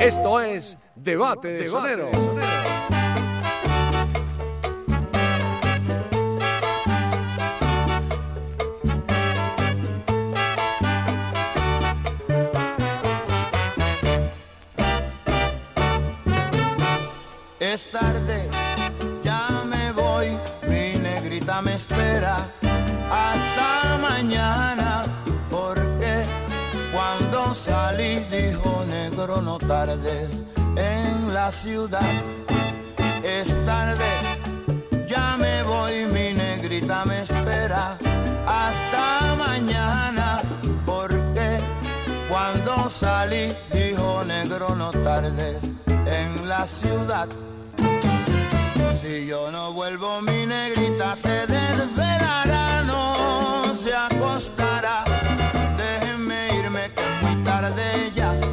Esto es Debate de, Debate tardes en la ciudad. Es tarde, ya me voy, mi negrita me espera. Hasta mañana, porque cuando salí dijo negro no tardes en la ciudad. Si yo no vuelvo, mi negrita se desvelará, no se acostará. Déjenme irme que es muy tarde ya.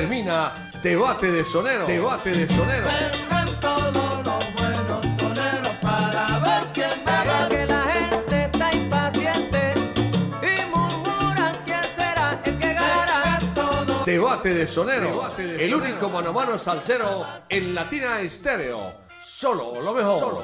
termina Debate de Sonero. Debate de Sonero. Debate de Sonero, Debate de el único mano a mano salsero en Latina Estéreo. Solo lo mejor. Solo.